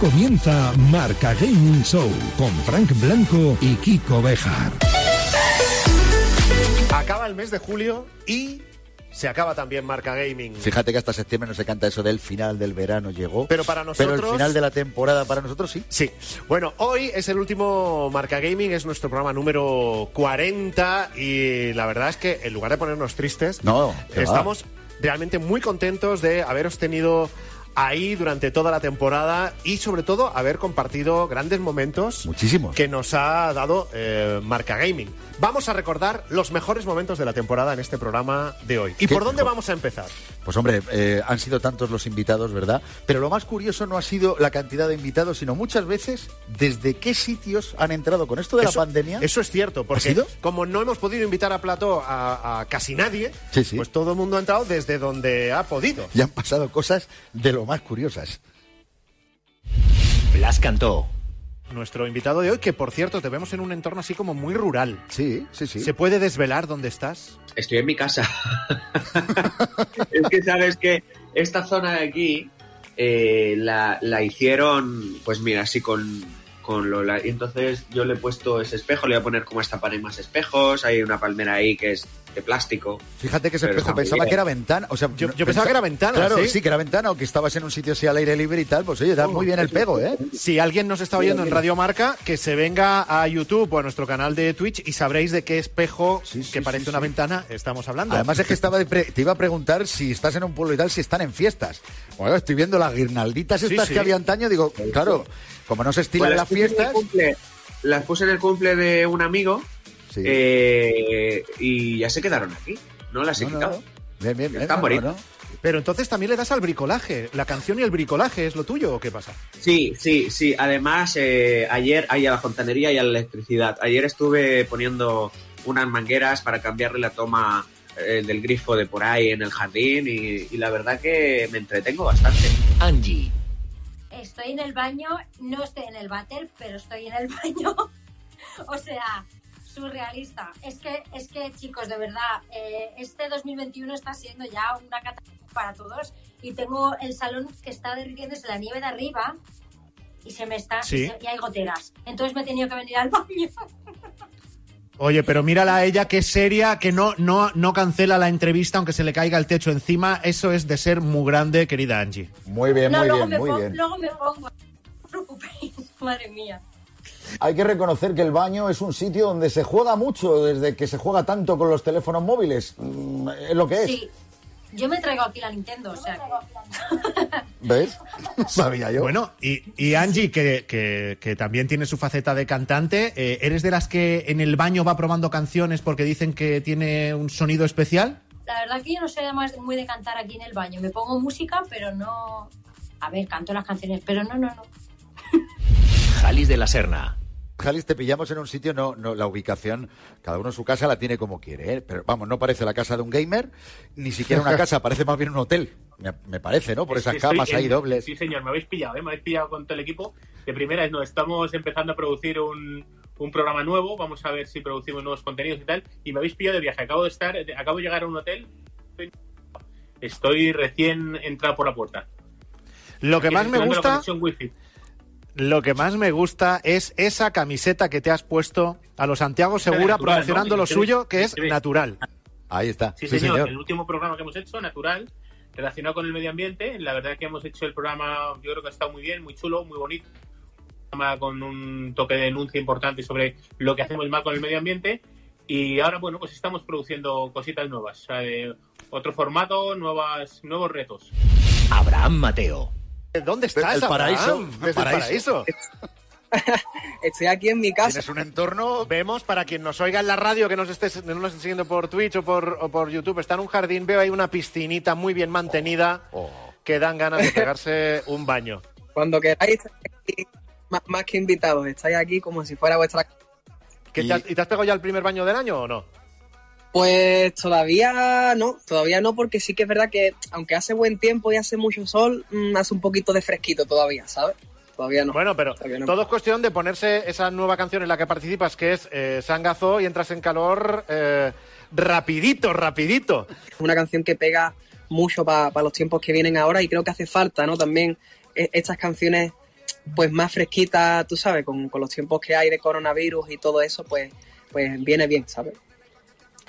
Comienza Marca Gaming Show con Frank Blanco y Kiko Bejar. Acaba el mes de julio y se acaba también Marca Gaming. Fíjate que hasta septiembre no se canta eso del final del verano llegó. Pero para nosotros. Pero el final de la temporada para nosotros sí. Sí. Bueno, hoy es el último Marca Gaming, es nuestro programa número 40 y la verdad es que en lugar de ponernos tristes, No, va. estamos realmente muy contentos de haberos tenido ahí durante toda la temporada y sobre todo haber compartido grandes momentos Muchísimos. que nos ha dado eh, Marca Gaming. Vamos a recordar los mejores momentos de la temporada en este programa de hoy. ¿Y ¿Qué por dónde mejor? vamos a empezar? Pues hombre, eh, han sido tantos los invitados, ¿verdad? Pero lo más curioso no ha sido la cantidad de invitados, sino muchas veces desde qué sitios han entrado con esto de eso, la pandemia. Eso es cierto, porque sido? como no hemos podido invitar a Plató a, a casi nadie, Sí, sí. pues todo el mundo ha entrado desde donde ha podido. Y han pasado cosas de lo más curiosas. Blas cantó. Nuestro invitado de hoy, que por cierto te vemos en un entorno así como muy rural. Sí, sí, sí. ¿Se puede desvelar dónde estás? Estoy en mi casa. es que sabes que esta zona de aquí eh, la, la hicieron, pues mira, así con, con y entonces yo le he puesto ese espejo, le voy a poner como esta pared más espejos. Hay una palmera ahí que es de plástico. Fíjate que ese espejo pensaba que era ventana. O sea, Yo- pensaba que era ventana, Claro, ¿sí? sí, que era ventana o que estabas en un sitio así al aire libre y tal. Pues oye, da muy bien el pego, ¿eh? Si alguien nos está oyendo en Radio Marca, que se venga a YouTube o a nuestro canal de Twitch y sabréis de qué espejo Sí, sí, que parece sí, una ventana estamos hablando. Además es que estaba de pre- te iba a preguntar si estás en un pueblo y tal, si están en fiestas. Bueno, estoy viendo las guirnalditas estas sí. que había antaño, digo, claro, como no se estilan Pues las fiestas. cumple- las puse en el cumple de un amigo Sí. eh, y ya se quedaron aquí. No las he No, no, quitado. Bien, bien, bien. Están no, bonitas. no. Pero entonces también le das al bricolaje. ¿La canción y el bricolaje es lo tuyo o qué pasa? Sí, sí, sí. Además, eh, ayer hay a la fontanería y a la electricidad. Ayer estuve poniendo unas mangueras para cambiarle la toma eh, del grifo de por ahí en el jardín y, y la verdad que me entretengo bastante. Angie. Estoy en el baño, no estoy en el váter, pero estoy en el baño. o sea, surrealista. Es que, es que chicos, de verdad, eh, este 2021 está siendo ya una catástrofe para todos y tengo el salón que está derritiéndose la nieve de arriba y se me está Sí. y, se- y hay goteras. Entonces me he tenido que venir al baño. Oye, pero mírala a ella que es seria, que no, no, no cancela la entrevista aunque se le caiga el techo encima. Eso es de ser muy grande, querida Angie. Muy bien, muy bien, muy pongo, bien. luego me pongo. No os preocupéis, madre mía. Hay que reconocer que el baño es un sitio donde se juega mucho, desde que se juega tanto con los teléfonos móviles. Mm, Es lo que es. Sí. Yo me traigo aquí la Nintendo, o sea que... ¿Ves? Sabía yo. Bueno, y, y Angie, que, que- que también tiene su faceta de cantante, eh, ¿eres de las que en el baño va probando canciones porque dicen que tiene un sonido especial? La verdad que yo no soy además muy de cantar aquí en el baño. Me pongo música, pero no... A ver, canto las canciones, pero no, no, no. Jalis de la Serna. Jalis, te pillamos en un sitio, no, no, la ubicación, cada uno en su casa la tiene como quiere, ¿eh? pero vamos, no parece la casa de un gamer, ni siquiera una casa, parece más bien un hotel, me, me parece, ¿no? Por esas Estoy camas en- ahí dobles. Sí, señor, me habéis pillado, ¿eh? me habéis pillado con todo el equipo. De primera, no, estamos empezando a producir un, un programa nuevo, vamos a ver si producimos nuevos contenidos y tal, y me habéis pillado de viaje. Acabo de estar, acabo de llegar a un hotel, estoy, estoy recién entrado por la puerta. Lo que Aquí más me gusta. Lo que más me gusta es esa camiseta que te has puesto a los Santiago Segura natural, promocionando ¿no? lo suyo, que es natural. Ahí está. Sí, señor, el último programa que hemos hecho, natural, relacionado con el medio ambiente. La verdad que hemos hecho el programa, yo creo que ha estado muy bien, muy chulo, muy bonito. Un programa con un toque de denuncia importante sobre lo que hacemos mal con el medio ambiente. Y ahora, bueno, pues estamos produciendo cositas nuevas. o sea, de otro formato, nuevas, nuevos retos. Abraham Mateo. ¿Dónde estás, El paraíso, Desde el paraíso. paraíso. Estoy aquí en mi casa. Tienes un entorno... Vemos, para quien nos oiga en la radio, que nos estés, no nos esté siguiendo por Twitch o por, o por YouTube, está en un jardín, veo ahí una piscinita muy bien mantenida Oh. que dan ganas de pegarse un baño. Cuando queráis, más, que invitados, estáis aquí como si fuera vuestra ¿Qué Y- te has- ¿Y te has pegado ya el primer baño del año o no? Pues todavía no, todavía no, porque sí que es verdad que aunque hace buen tiempo y hace mucho sol, mm, hace un poquito de fresquito todavía, ¿sabes? Todavía no. Bueno, pero no. todo es cuestión de ponerse esa nueva canción en la que participas, que es eh, Sangazo, y entras en calor eh, rapidito, rapidito. Es una canción que pega mucho para los tiempos que vienen ahora y creo que hace falta, ¿no? También eh, estas canciones pues más fresquita, tú sabes, con, con los tiempos que hay de coronavirus y todo eso, pues, pues viene bien, ¿sabes?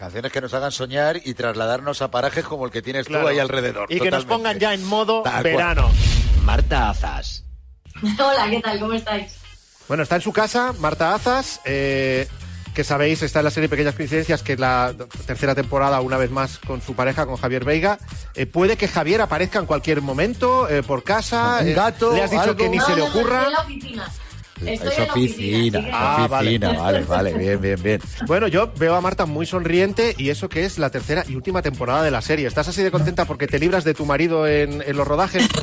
Canciones que nos hagan soñar y trasladarnos a parajes como el que tienes Claro. tú ahí alrededor. Y que nos pongan ya en modo Tal cual. verano. Marta Azas. Hola, ¿qué tal? ¿Cómo estáis? Bueno, está en su casa Marta Azas, eh, que sabéis, está en la serie Pequeñas Coincidencias, que es la tercera temporada, una vez más, con su pareja, con Javier Veiga. Eh, puede que Javier aparezca en cualquier momento, eh, por casa. Un gato, Le has dicho algo. que ni No, se le ocurra. En la oficina. Estoy Es oficina, Ah, oficina, vale, vale, bien, bien, bien. Bueno, yo veo a Marta muy sonriente y eso que es la tercera y última temporada de la serie. ¿Estás así de contenta porque te libras de tu marido en, en los rodajes?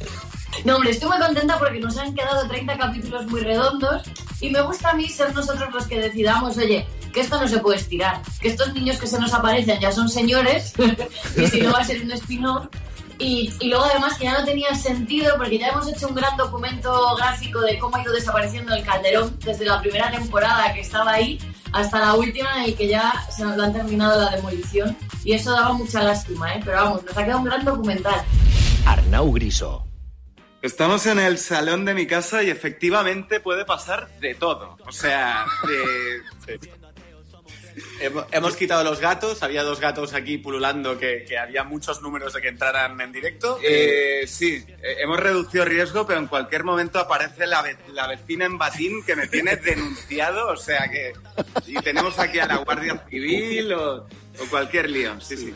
No, hombre, estoy muy contenta porque nos han quedado 30 capítulos muy redondos y me gusta a mí ser nosotros los que decidamos, oye, que esto no se puede estirar, que estos niños que se nos aparecen ya son señores y si no va a ser un spin-off. Y, y luego además que ya no tenía sentido porque ya hemos hecho un gran documento gráfico de cómo ha ido desapareciendo el Calderón desde la primera temporada que estaba ahí hasta la última y que ya se nos lo han terminado la demolición y eso daba mucha lástima, ¿eh? pero vamos, nos ha quedado un gran documental. Arnau Griso. Estamos en el salón de mi casa y efectivamente puede pasar de todo. O sea, de- Hemo- Hemos quitado los gatos, había dos gatos aquí pululando que, que había muchos números de que entraran en directo. Eh, sí, eh, hemos reducido riesgo, pero en cualquier momento aparece la, ve- la vecina en batín que me tiene denunciado, o sea que... Y tenemos aquí a la Guardia Civil o, o cualquier lío, sí, sí.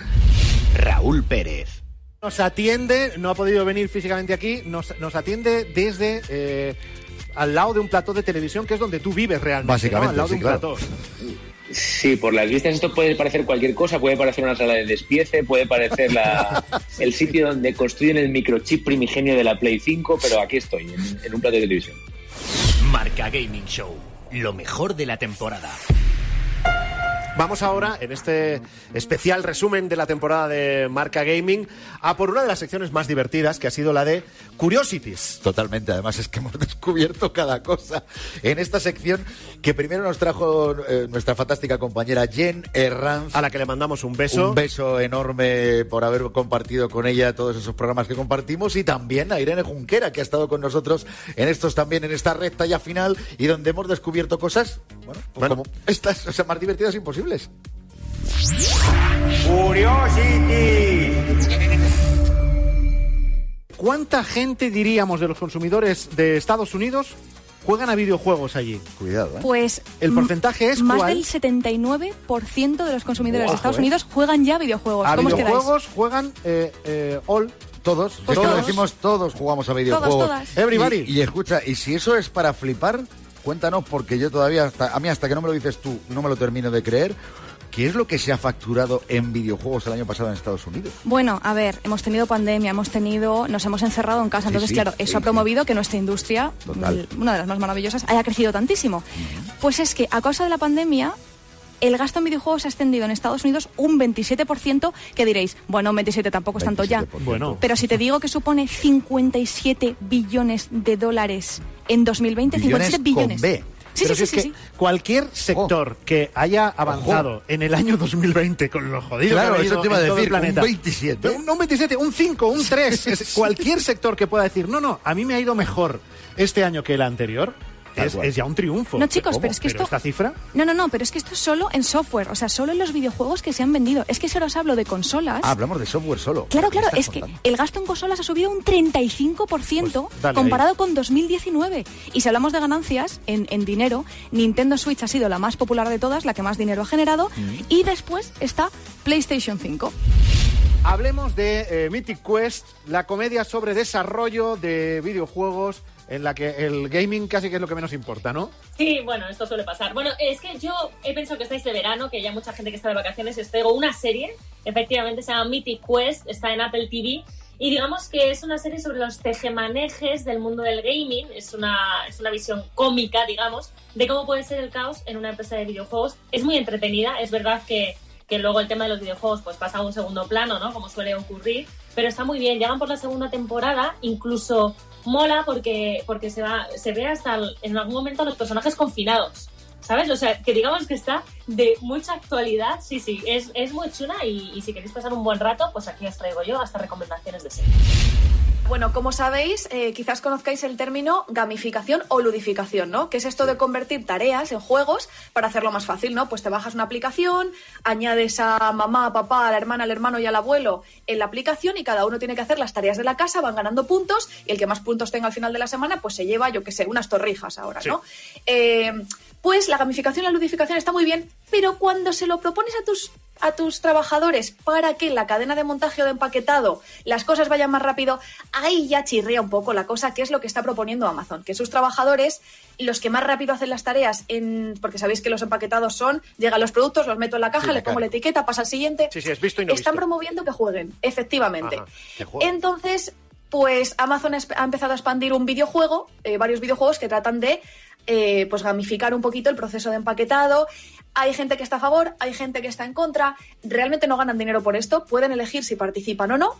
Raúl Pérez. Nos atiende, no ha podido venir físicamente aquí, nos, nos atiende desde eh, al lado de un plató de televisión, que es donde tú vives realmente. Básicamente, ¿no? Al lado sí, de un claro. plató. Sí, por las vistas esto puede parecer cualquier cosa, puede parecer una sala de despiece, puede parecer la- el sitio donde construyen el microchip primigenio de la Play 5, pero aquí estoy, en, en un plato de televisión. Marca Gaming Show. Lo mejor de la temporada. Vamos ahora, en este especial resumen de la temporada de Marca Gaming, a por una de las secciones más divertidas, que ha sido la de Curiosities. Totalmente, además es que hemos descubierto cada cosa en esta sección que primero nos trajo eh, nuestra fantástica compañera Jen Herranz. A la que le mandamos un beso. Un beso enorme por haber compartido con ella todos esos programas que compartimos y también a Irene Junquera que ha estado con nosotros en estos también, en esta recta ya final y donde hemos descubierto cosas, bueno, pues Bueno. como estas, o sea, más divertidas imposibles. ¿Cuánta gente diríamos de los consumidores de Estados Unidos juegan a videojuegos allí? Cuidado, ¿eh? Pues El porcentaje es más cuál? del 79% de los consumidores de Estados eh. Unidos juegan ya a videojuegos. A ¿Cómo os videojuegos juegan eh, eh, all. Todos, Pues todos todos. decimos todos jugamos a videojuegos. todas. Everybody. Y, y escucha, y si eso es para flipar, cuéntanos, porque yo todavía, hasta, a mí hasta que no me lo dices tú, no me lo termino de creer. ¿Qué es lo que se ha facturado en videojuegos el año pasado en Estados Unidos? Bueno, a ver, hemos tenido pandemia, hemos tenido, nos hemos encerrado en casa, Sí, entonces sí, claro, sí, eso ha promovido que nuestra industria, Total. una de las más maravillosas, haya crecido tantísimo. Pues es que a causa de la pandemia el gasto en videojuegos ha ascendido en Estados Unidos un 27%, que diréis, bueno, un 27 tampoco es tanto ya. 27%. Bueno. Pero si te digo que supone 57 billones de dólares en 2020, Billones 57 billones. con B. Sí, Pero sí, si sí, es sí, que sí. cualquier sector que haya avanzado en el año 2020 con lo jodido Claro, que eso te iba a decir, un planeta, 27. Un, un 27, un 5, un 3. es cualquier sector que pueda decir, no, no, a mí me ha ido mejor este año que el anterior, es, ya un triunfo. No, chicos, ¿Cómo? pero es que esto- esta cifra... No, no, no, pero es que esto es solo en software, o sea, solo en los videojuegos que se han vendido. Es que si ahora os hablo de consolas. Ah, hablamos de software solo. Claro, ¿Qué claro, es que el gasto en consolas ha subido un 35% Pues comparado con 2019. Y si hablamos de ganancias en, en dinero, Nintendo Switch ha sido la más popular de todas, la que más dinero ha generado, Mm. y después está PlayStation 5. Hablemos de eh, Mythic Quest, la comedia sobre desarrollo de videojuegos en la que el gaming casi que es lo que menos importa, ¿no? Sí, bueno, esto suele pasar. Bueno, es que yo he pensado que estáis de verano, que ya mucha gente que está de vacaciones, os traigo una serie, efectivamente se llama Mythic Quest, está en Apple TV, y digamos que es una serie sobre los tejemanejes del mundo del gaming, es una, es una visión cómica, digamos, de cómo puede ser el caos en una empresa de videojuegos. Es muy entretenida, es verdad que, que luego el tema de los videojuegos pues pasa a un segundo plano, ¿no? Como suele ocurrir, pero está muy bien. Llegan por la segunda temporada, incluso mola porque, porque se, va, se ve hasta el- en algún momento a los personajes confinados. ¿Sabes? O sea, que digamos que está de mucha actualidad. Sí, sí, es, es muy chula y, y si queréis pasar un buen rato, pues aquí os traigo yo hasta recomendaciones de serie. Bueno, como sabéis, eh, quizás conozcáis el término gamificación o ludificación, ¿no? Que es esto de convertir tareas en juegos para hacerlo más fácil, ¿no? Pues te bajas una aplicación, añades a mamá, a papá, a la hermana, al hermano y al abuelo en la aplicación y cada uno tiene que hacer las tareas de la casa, van ganando puntos y el que más puntos tenga al final de la semana, pues se lleva, yo qué sé, unas torrijas ahora, ¿no? Eh, pues la gamificación y la ludificación está muy bien, pero cuando se lo propones a tus a tus trabajadores para que en la cadena de montaje o de empaquetado las cosas vayan más rápido, ahí ya chirría un poco la cosa, que es lo que está proponiendo Amazon, que sus trabajadores, los que más rápido hacen las tareas, en, porque sabéis que los empaquetados son, llegan los productos, los meto en la caja, Sí, le pongo claro. la etiqueta, pasa al siguiente. Sí, sí, es visto y no Están visto. promoviendo que jueguen, efectivamente. Ajá, que jueguen. Entonces, pues Amazon ha empezado a expandir un videojuego, eh, varios videojuegos que tratan de eh, pues gamificar un poquito el proceso de empaquetado. Hay gente que está a favor, hay gente que está en contra. Realmente no ganan dinero por esto, pueden elegir si participan o no.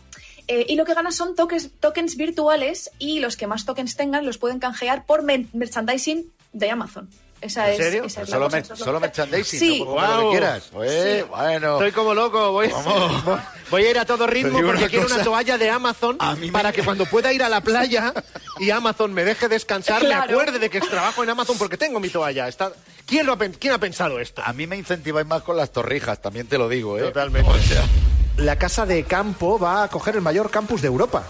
Eh, y lo que ganan son tokens, virtuales y los que más tokens tengan los pueden canjear por mer- merchandising de Amazon. Esa ¿En es, serio? esa es la Solo, es lo solo merchandising, Sí. no como lo que quieras. Sí. Bueno. Estoy como loco, voy, voy a ir a todo ritmo porque una quiero una cosa. toalla de Amazon para que cuando pueda ir a la playa y Amazon me deje descansar, me Claro. acuerde de que trabajo en Amazon porque tengo mi toalla. Está... ¿Quién, lo ha, ¿Quién ha pensado esto? A mí me incentiváis más con las torrijas, también te lo digo, ¿eh? Totalmente. O sea, La casa de campo va a coger el mayor campus de Europa.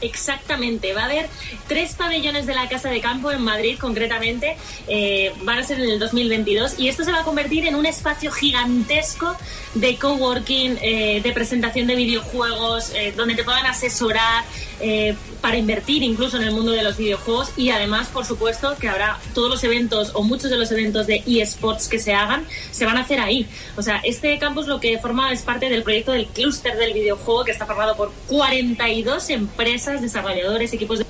Exactamente, va a haber tres pabellones de la Casa de Campo en Madrid concretamente, eh, van a ser en el 2022 y esto se va a convertir en un espacio gigantesco de coworking, eh, de presentación de videojuegos, eh, donde te puedan asesorar eh, para invertir incluso en el mundo de los videojuegos y además, por supuesto, que habrá todos los eventos o muchos de los eventos de eSports que se hagan, se van a hacer ahí. O sea, este campus lo que forma es parte del proyecto del clúster del videojuego que está formado por 42 empresas, desarrolladores, equipos de...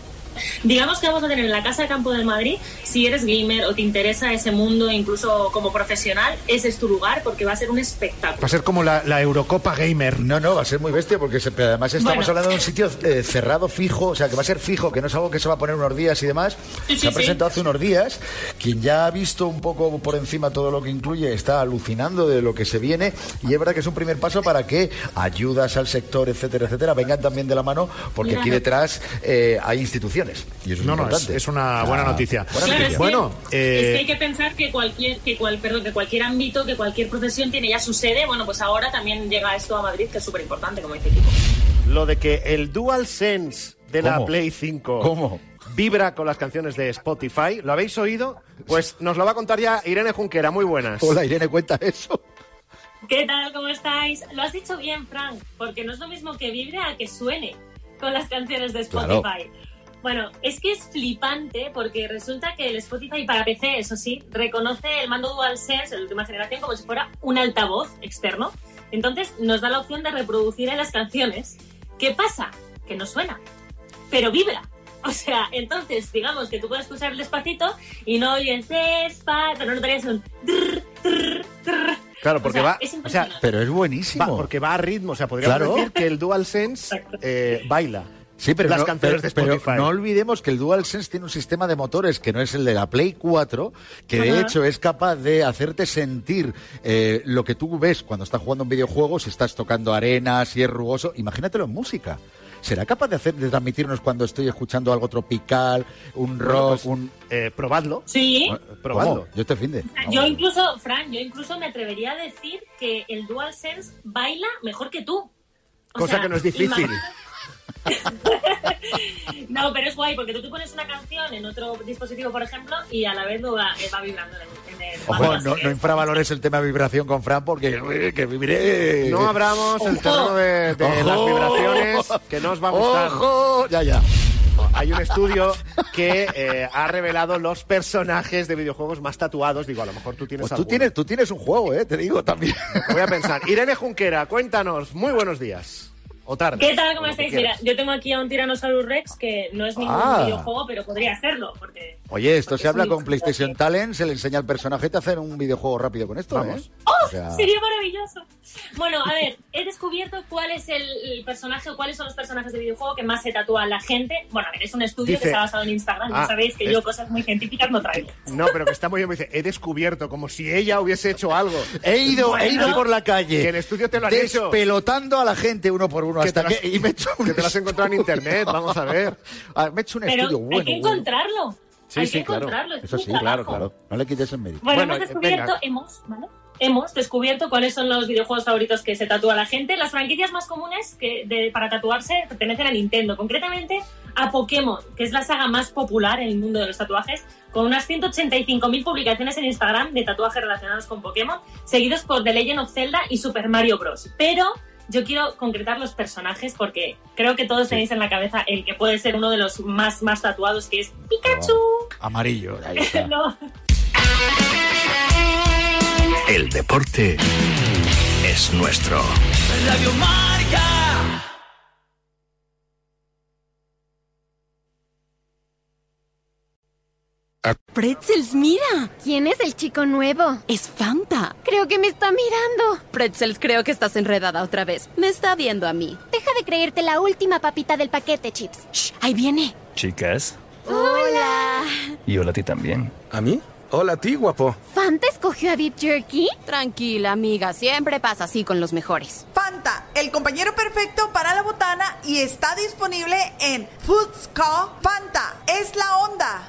Digamos que vamos a tener en la Casa de Campo del Madrid, si eres gamer o te interesa ese mundo, incluso como profesional, ese es tu lugar porque va a ser un espectáculo. Va a ser como la, la Eurocopa Gamer. No, no, va a ser muy bestia porque se- además estamos Bueno. hablando de un sitio eh, cerrado, fijo, o sea, que va a ser fijo, que no es algo que se va a poner unos días y demás. Sí, se sí, ha sí. presentado hace unos días. Quien ya ha visto un poco por encima todo lo que incluye está alucinando de lo que se viene y es verdad que es un primer paso para que ayudas al sector, etcétera, etcétera, vengan también de la mano porque aquí detrás eh, hay instituciones. Y eso es No, no, es, una buena Ah, noticia. buena Claro, noticia. es que- Bueno, es que eh, hay que pensar que cualquier, que cual, perdón, que cualquier ámbito, que cualquier profesión tiene ya su sede. Bueno, pues ahora también llega esto a Madrid, que es súper importante, como dice Kiko. lo de que el DualSense de la. Play 5 ¿Cómo? vibra con las canciones de Spotify, ¿lo habéis oído? Pues nos lo va a contar ya Irene Junquera, muy buenas. Hola, Irene, cuenta eso. ¿Qué tal? ¿Cómo estáis? Lo has dicho bien, Frank, porque no es lo mismo que vibre a que suene con las canciones de Claro. Bueno, es que es flipante porque resulta que el Spotify para PC, eso sí, reconoce el mando DualSense, el de última generación, como si fuera un altavoz externo. Entonces nos da la opción de reproducir en las canciones. ¿Qué pasa? Que no suena, pero vibra. O sea, entonces, digamos que tú puedes escuchar despacito y no oyes despacio, pero no notarías un... trrr, trrr, trrr. Claro, porque O sea, va, es o sea. Pero es buenísimo. va- porque va a ritmo, o sea, podríamos Claro. decir que el DualSense eh, baila. Sí, pero, las no, canciones pero- de Spotify. pero no olvidemos que el DualSense tiene un sistema de motores que no es el de la Play 4, que de Ajá. hecho es capaz de hacerte sentir eh, lo que tú ves cuando estás jugando un videojuego, si estás tocando arena, si es rugoso. Imagínatelo en música. ¿Será capaz de hacer de transmitirnos cuando estoy escuchando algo tropical, un Bueno, rock, pues, un eh, probadlo. Sí. Probadlo. ¿Cómo? Yo este fin de. Yo incluso, Fran, yo incluso me atrevería a decir que el DualSense baila mejor que tú. O Cosa sea, que no es difícil. No, pero es guay porque tú te pones una canción en otro dispositivo, por ejemplo, y a la vez lo va, eh, va vibrando en el, Ojo, no, no infravalores el tema de vibración con Fran porque eh, que viviré. No abramos el terreno de, de las vibraciones que no os va a gustar. ¡Ojo! Ya, ya. Hay un estudio que eh, ha revelado los personajes de videojuegos más tatuados. Digo, a lo mejor tú tienes Pues tú alguno. tienes, tú tienes un juego, ¿eh? Te digo también. Voy a pensar. Irene Junquera, cuéntanos. Muy buenos días. O tarde. ¿Qué tal? ¿Cómo que estáis? Mira, yo tengo aquí a un Tyrannosaurus Rex que no es ningún Ah. videojuego, pero podría serlo. Porque... Oye, esto Porque se habla con. PlayStation Talent, se le enseña al personaje y te hacen un videojuego rápido con esto, Vamos. ¿eh? ¡Oh! O sea, Sería maravilloso. Bueno, a ver, he descubierto cuál es el, el personaje o cuáles son los personajes de videojuego que más se tatúan la gente. Bueno, a ver, es un estudio Dice- que se ha basado en Instagram. Ah, ya sabéis que es- yo cosas muy científicas no traigo. No, pero que está muy bien. Me dice, he descubierto, como si ella hubiese hecho algo. He ido, he ido por la calle. Que en estudio te lo han hecho. Despelotando a la gente uno por uno Que hasta te lo has- que, y me he hecho un que te lo has encontrado en internet, vamos a ver. Ah, me he hecho un Pero estudio hay bueno. que bueno. encontrarlo. Sí, hay sí, que claro. encontrarlo. es Eso sí, claro, trabajo. claro. No le quites el mérito. Bueno, Bueno, hemos eh, descubierto, venga. hemos, ¿vale? Hemos descubierto cuáles son los videojuegos favoritos que se tatúa la gente. Las franquicias más comunes que de- para tatuarse pertenecen a Nintendo, concretamente a Pokémon, que es la saga más popular en el mundo de los tatuajes, con unas 185.000 publicaciones en Instagram de tatuajes relacionados con Pokémon, seguidos por The Legend of Zelda y Super Mario Bros. Pero yo quiero concretar los personajes porque creo que todos tenéis en la cabeza el que puede ser uno de los más, más tatuados, que es Pikachu. Amarillo. ahí está. No. El deporte es nuestro. Radio Marca. Pretzels, mira. ¿Quién es el chico nuevo? Es Fanta. Creo que me está mirando. Pretzels, creo que estás enredada otra vez. Me está viendo a mí. Deja de creerte la última papita del paquete, Chips. Shh, ahí viene. Chicas, Hola. y hola a ti también. ¿A mí? Hola a ti, guapo. ¿Fanta escogió a Beef Jerky? Tranquila, amiga. Siempre pasa así con los mejores. Fanta, el compañero perfecto para la botana y está disponible en Foods Call Fanta. Es la onda.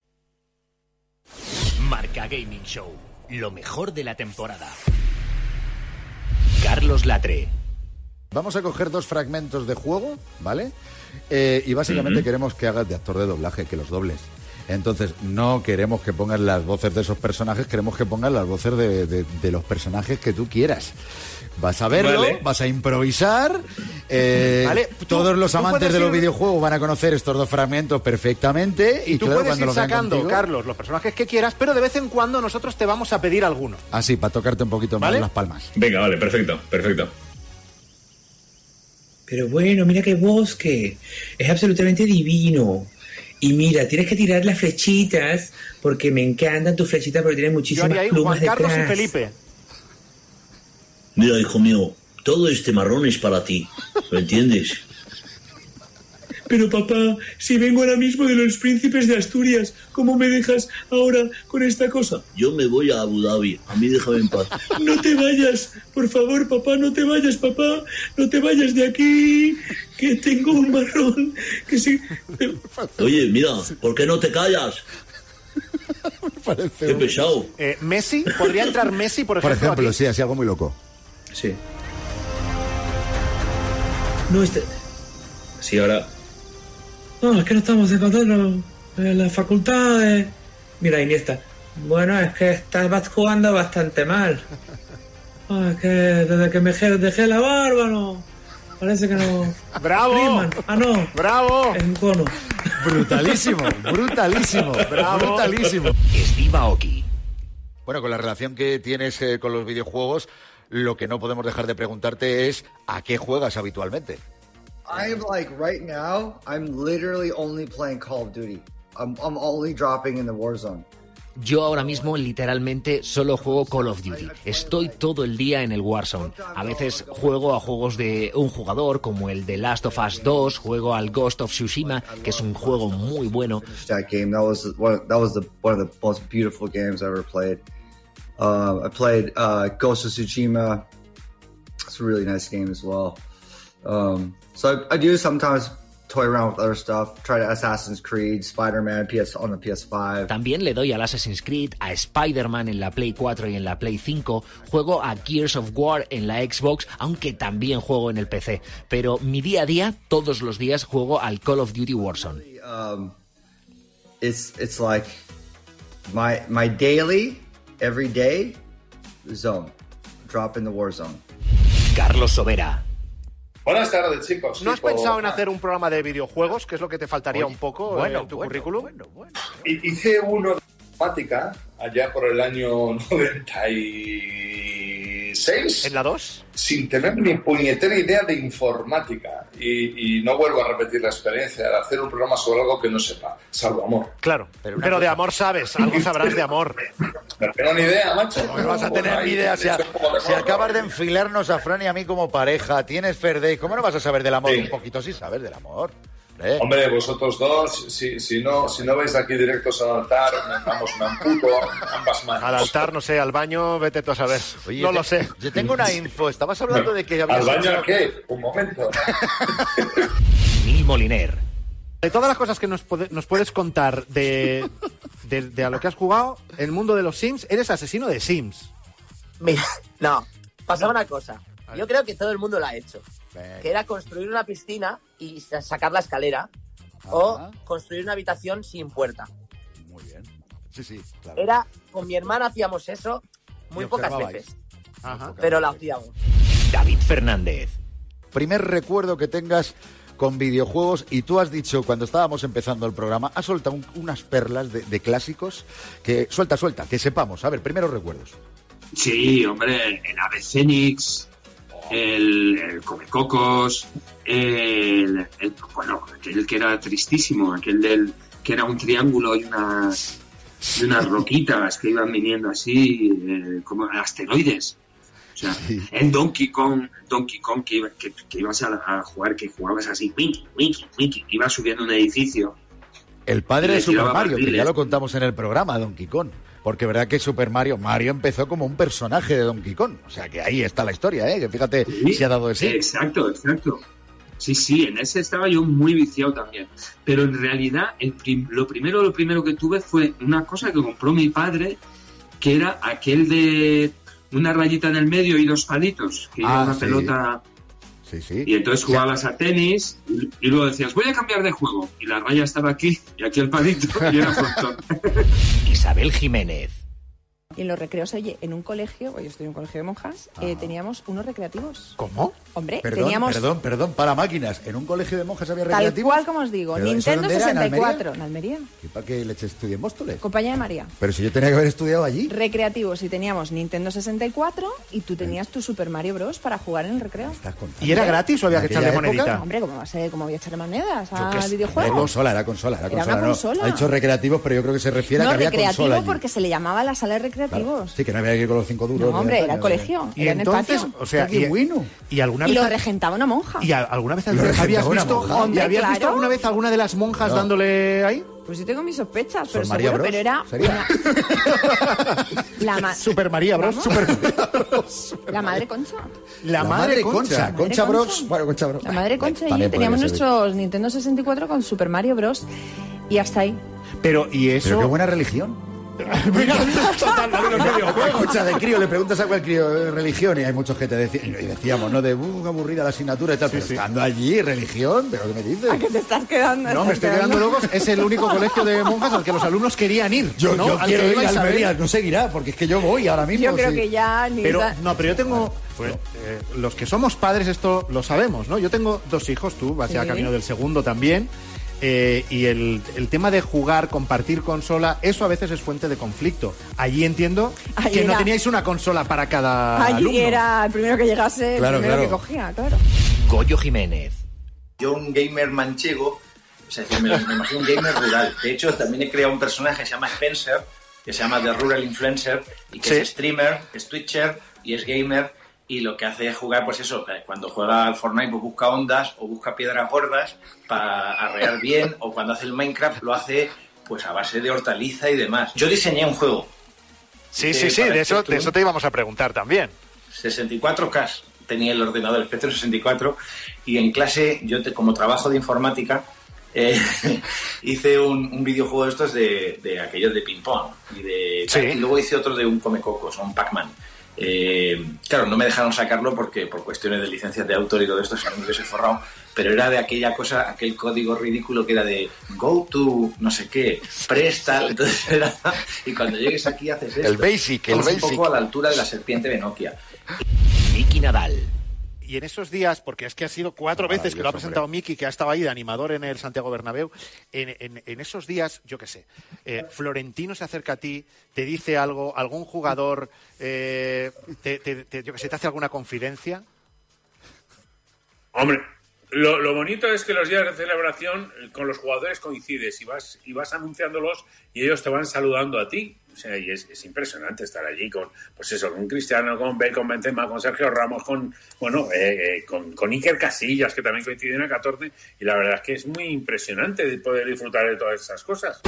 Marca Gaming Show. Lo mejor de la temporada. Carlos Latre. Vamos a coger dos fragmentos de juego, ¿vale? Eh, y básicamente queremos que hagas de actor de doblaje, que los dobles. Entonces, no queremos que pongas las voces de esos personajes, queremos que pongas las voces de, de- de los personajes que tú quieras. Vas a verlo, Vale. vas a improvisar. eh, Vale, tú- todos los amantes de los ir- videojuegos van a conocer estos dos fragmentos perfectamente. Y, Tú claro, puedes cuando ir sacando, contigo- Carlos, los personajes que quieras, pero de vez en cuando nosotros te vamos a pedir alguno. Así, para tocarte un poquito ¿Vale? más las palmas. Venga, vale, perfecto, perfecto. Pero bueno, mira qué bosque. Es absolutamente divino. Y mira, tienes que tirar las flechitas porque me encantan tus flechitas porque tienen Yo muchísimas haría ahí plumas Juan Carlos y. Felipe. Mira, hijo mío, todo este marrón es para ti. ¿Lo entiendes? Pero papá, si vengo ahora mismo de los príncipes de Asturias, ¿cómo me dejas ahora con esta cosa? Yo me voy a Abu Dhabi. A mí déjame en paz. No te vayas, por favor, papá, no te vayas, papá, no te vayas de aquí, que tengo un marrón, que sí. Oye, mira, ¿por qué no te callas? Qué pesado. Eh, Messi, ¿podría entrar Messi, por Por ejemplo? ejemplo, aquí? sí, así algo muy loco. Sí. No, este... Sí, ahora... No, es que no estamos encontrando en la facultad de... Mira, Iniesta. Bueno, es que estás jugando bastante mal. Ah, es que desde que me dejé, la barba, no... Parece que no... ¡Bravo! Riman. Ah, no. ¡Bravo! Es un cono. Brutalísimo, brutalísimo, brutalísimo. Steve Aoki. Bueno, con la relación que tienes eh, con los videojuegos, lo que no podemos dejar de preguntarte es ¿a qué juegas habitualmente? I'm like right now, I'm literally only playing Call of Duty. I'm, I'm only dropping in the Warzone. Yo ahora mismo literalmente solo juego Call of Duty. Estoy todo el día en el Warzone. A veces juego a juegos de un jugador como el de Last of Us 2, juego al Ghost of Tsushima, que es un juego muy bueno. That game, that was one of the most beautiful games I ever played. Uh, I played uh, Ghost of Tsushima. It's a really nice game as well. Um, so I, I do sometimes toy around with other stuff. Try to Assassin's Creed, Spider-Man, PS on the PS5. También le doy al Assassin's Creed, a Spider-Man en la Play 4 y en la Play 5, juego a Gears of War en la Xbox, aunque también juego en el PC. Pero mi día a día, todos los días, juego al Call of Duty Warzone. um, it's it's like my my daily every day zone. Drop in the war zone. Carlos Sobera. Buenas tardes, chicos. ¿No has Tipo- pensado en hacer un programa de videojuegos, que es lo que te faltaría Oye, un poco bueno, eh, en tu bueno, currículum? Hi- Hice uno de informática allá por el año 96. ¿En la 2? Sin tener ni puñetera idea de informática. Y, y no vuelvo a repetir la experiencia de hacer un programa sobre algo que no sepa, salvo amor. Claro, pero, de amor sabes, algo sabrás de amor. No tengo ni idea, macho. No vas a tener ni idea. Si, a- si acabas de enfilarnos a Fran y a mí como pareja, tienes Day, ¿cómo no vas a saber del amor? Sí. Un poquito sí sabes del amor. Hombre. Hombre, vosotros dos, si, si, no, si no vais aquí directos al altar, vamos, me amputo ambas manos. Al altar, no sé, al baño, vete tú a saber. Oye, no te- lo sé. Yo tengo una info. Estabas hablando de que habías ¿Al baño hecho- a qué? Un momento. Neil Moliner. De todas las cosas que nos, puede- nos puedes contar de, de, de a lo que has jugado, el mundo de los Sims, eres asesino de Sims. Mira, no, pasaba una cosa. Yo creo que todo el mundo la ha hecho. Que era construir una piscina y sa- sacar la escalera. O construir una habitación sin puerta. Muy bien. Sí, sí, claro. Era, con mi hermana hacíamos eso muy pocas veces. Ajá. Pero la hacíamos. David Fernández. Primer recuerdo que tengas con videojuegos y tú has dicho cuando estábamos empezando el programa, has soltado un- unas perlas de, de clásicos que suelta, suelta, que sepamos. A ver, primeros recuerdos. Sí, hombre, el Ave Fénix, el, el Comecocos, el, el- bueno, aquel que era tristísimo, aquel del que era un triángulo y unas y unas roquitas que iban viniendo así, eh, como asteroides. O sea, el Donkey Kong, Donkey Kong que, iba- que, que ibas a, a jugar, que jugabas así, Winky, Winky, Winky, ibas subiendo un edificio. El padre de Super Mario, que ya lo contamos en el programa, Donkey Kong. Porque verdad que Super Mario, Mario empezó como un personaje de Donkey Kong. O sea que ahí está la historia, ¿eh? Que fíjate si ha dado de sí. Exacto, exacto. Sí, sí, en ese estaba yo muy viciado también. Pero en realidad, el prim- lo primero, lo primero que tuve fue una cosa que compró mi padre, que era aquel de una rayita en el medio y dos palitos, que iba Ah, una sí. pelota. Sí, sí. Y entonces jugabas a tenis y, y luego decías, voy a cambiar de juego. Y la raya estaba aquí y aquí el palito y era frontón. Isabel Jiménez. Y en los recreos, oye, en un colegio, yo estoy en un colegio de monjas, eh, teníamos unos recreativos. ¿Cómo? Hombre, Perdón, teníamos perdón, perdón, para máquinas. ¿En un colegio de monjas había tal recreativos? cual como os digo, ¿Pero eso Nintendo dónde era, en 64, en Almería, ¿Y para qué leche estudié en Móstoles? compañía de María. Pero si yo tenía que haber estudiado allí. Recreativos y teníamos Nintendo 64 y tú tenías tu Super Mario Bros. para jugar en el recreo. ¿Y era gratis o había ¿En que echarle época? monedita? Hombre, ¿cómo, va a ser? ¿cómo voy a echarle monedas a sé. Era videojuegos? consola, era consola, era Era consola. una no. consola. Ha dicho recreativos, pero yo creo que se refiere No, a que había recreativo consola allí. porque se le llamaba la sala de recreativos. Sí, que no había que ir con los cinco duros. No, hombre, era el colegio, nada. era en el patio. o sea, y, bueno. y alguna Y vez lo regentaba una monja. ¿Y alguna vez Lo habías visto. ¿y Hombre, habías visto alguna vez alguna de las monjas No. dándole ahí? Pues yo tengo mis sospechas, pero María seguro, Bros, pero era ¿sería? la, ma- Super María Bros. Super la madre Concha. La, madre Concha. Concha Bros. Concha. Bueno, Concha Bros. La madre Concha y teníamos nuestros Nintendo 64 con Super Mario Bros. Y hasta ahí. Pero, ¿y eso? Pero qué buena religión. Escucha, de crío, le preguntas a cualquier crío eh, religión y hay muchos que te decían, y decíamos, ¿no? De, uh, aburrida la asignatura y tal, pero estando allí, religión, ¿pero qué me dices? ¿A qué te estás quedando? No, me estoy quedando locos. Es el único colegio de monjas al que los alumnos querían ir. Yo, ¿no? yo Al quiero que ir a. Almería, no seguirá, porque es que yo voy ahora mismo. Yo creo sí. que ya ni Pero, da- no, pero yo tengo. pues, eh, los que somos padres, esto lo sabemos, ¿no? Yo tengo dos hijos, tú vas ya Sí. camino del segundo también. Eh, y el, el tema de jugar, compartir consola, eso a veces es fuente de conflicto. Allí entiendo Allí que no teníais una consola para cada Allí alumno. era el primero que llegase, el primero claro. que cogía, claro. Goyo Jiménez. Yo, un gamer manchego, o sea, me, me imagino un gamer rural. De hecho, también he creado un personaje que se llama Spencer, que se llama The Rural Influencer, y que Sí. es streamer, es twitcher y es gamer. Y lo que hace es jugar, pues eso, eh, cuando juega al Fortnite, pues busca ondas o busca piedras gordas para arrear bien, o cuando hace el Minecraft lo hace pues a base de hortaliza y demás. Yo diseñé un juego. Sí, sí, sí, de eso, Spectrum. de eso te íbamos a preguntar también. 64K tenía el ordenador, el Spectrum 64, y en clase, yo te- como trabajo de informática, eh, hice un, un videojuego de estos de, de aquellos de ping-pong. Y, de, Sí. y luego hice otro de un Comecocos, un Pac-Man. Eh, claro, no me dejaron sacarlo porque por cuestiones de licencias de autor y todo esto, si no me hubiese forrado. Pero era de aquella cosa, aquel código ridículo que era de go to no sé qué, presta. Entonces era. Y cuando llegues aquí haces esto. El basic, el basic. Un poco a la altura de la serpiente de Nokia. Nicky Nadal. Y en esos días, porque es que ha sido cuatro veces que lo ha presentado Miki, que ha estado ahí de animador en el Santiago Bernabéu, en, en- en esos días, yo qué sé, eh, Florentino se acerca a ti, te dice algo, algún jugador, eh, te, te- te- yo qué sé, te hace alguna confidencia. Hombre, lo, lo bonito es que los días de celebración eh, con los jugadores coincides y vas, y vas anunciándolos y ellos te van saludando a ti. O sea, y es, es impresionante estar allí con, pues eso, con Cristiano, con Bale, con Benzema, con Sergio Ramos, con, bueno, eh, eh, con, con Iker Casillas, que también coincide en el 14, y la verdad es que es muy impresionante de poder disfrutar de todas esas cosas.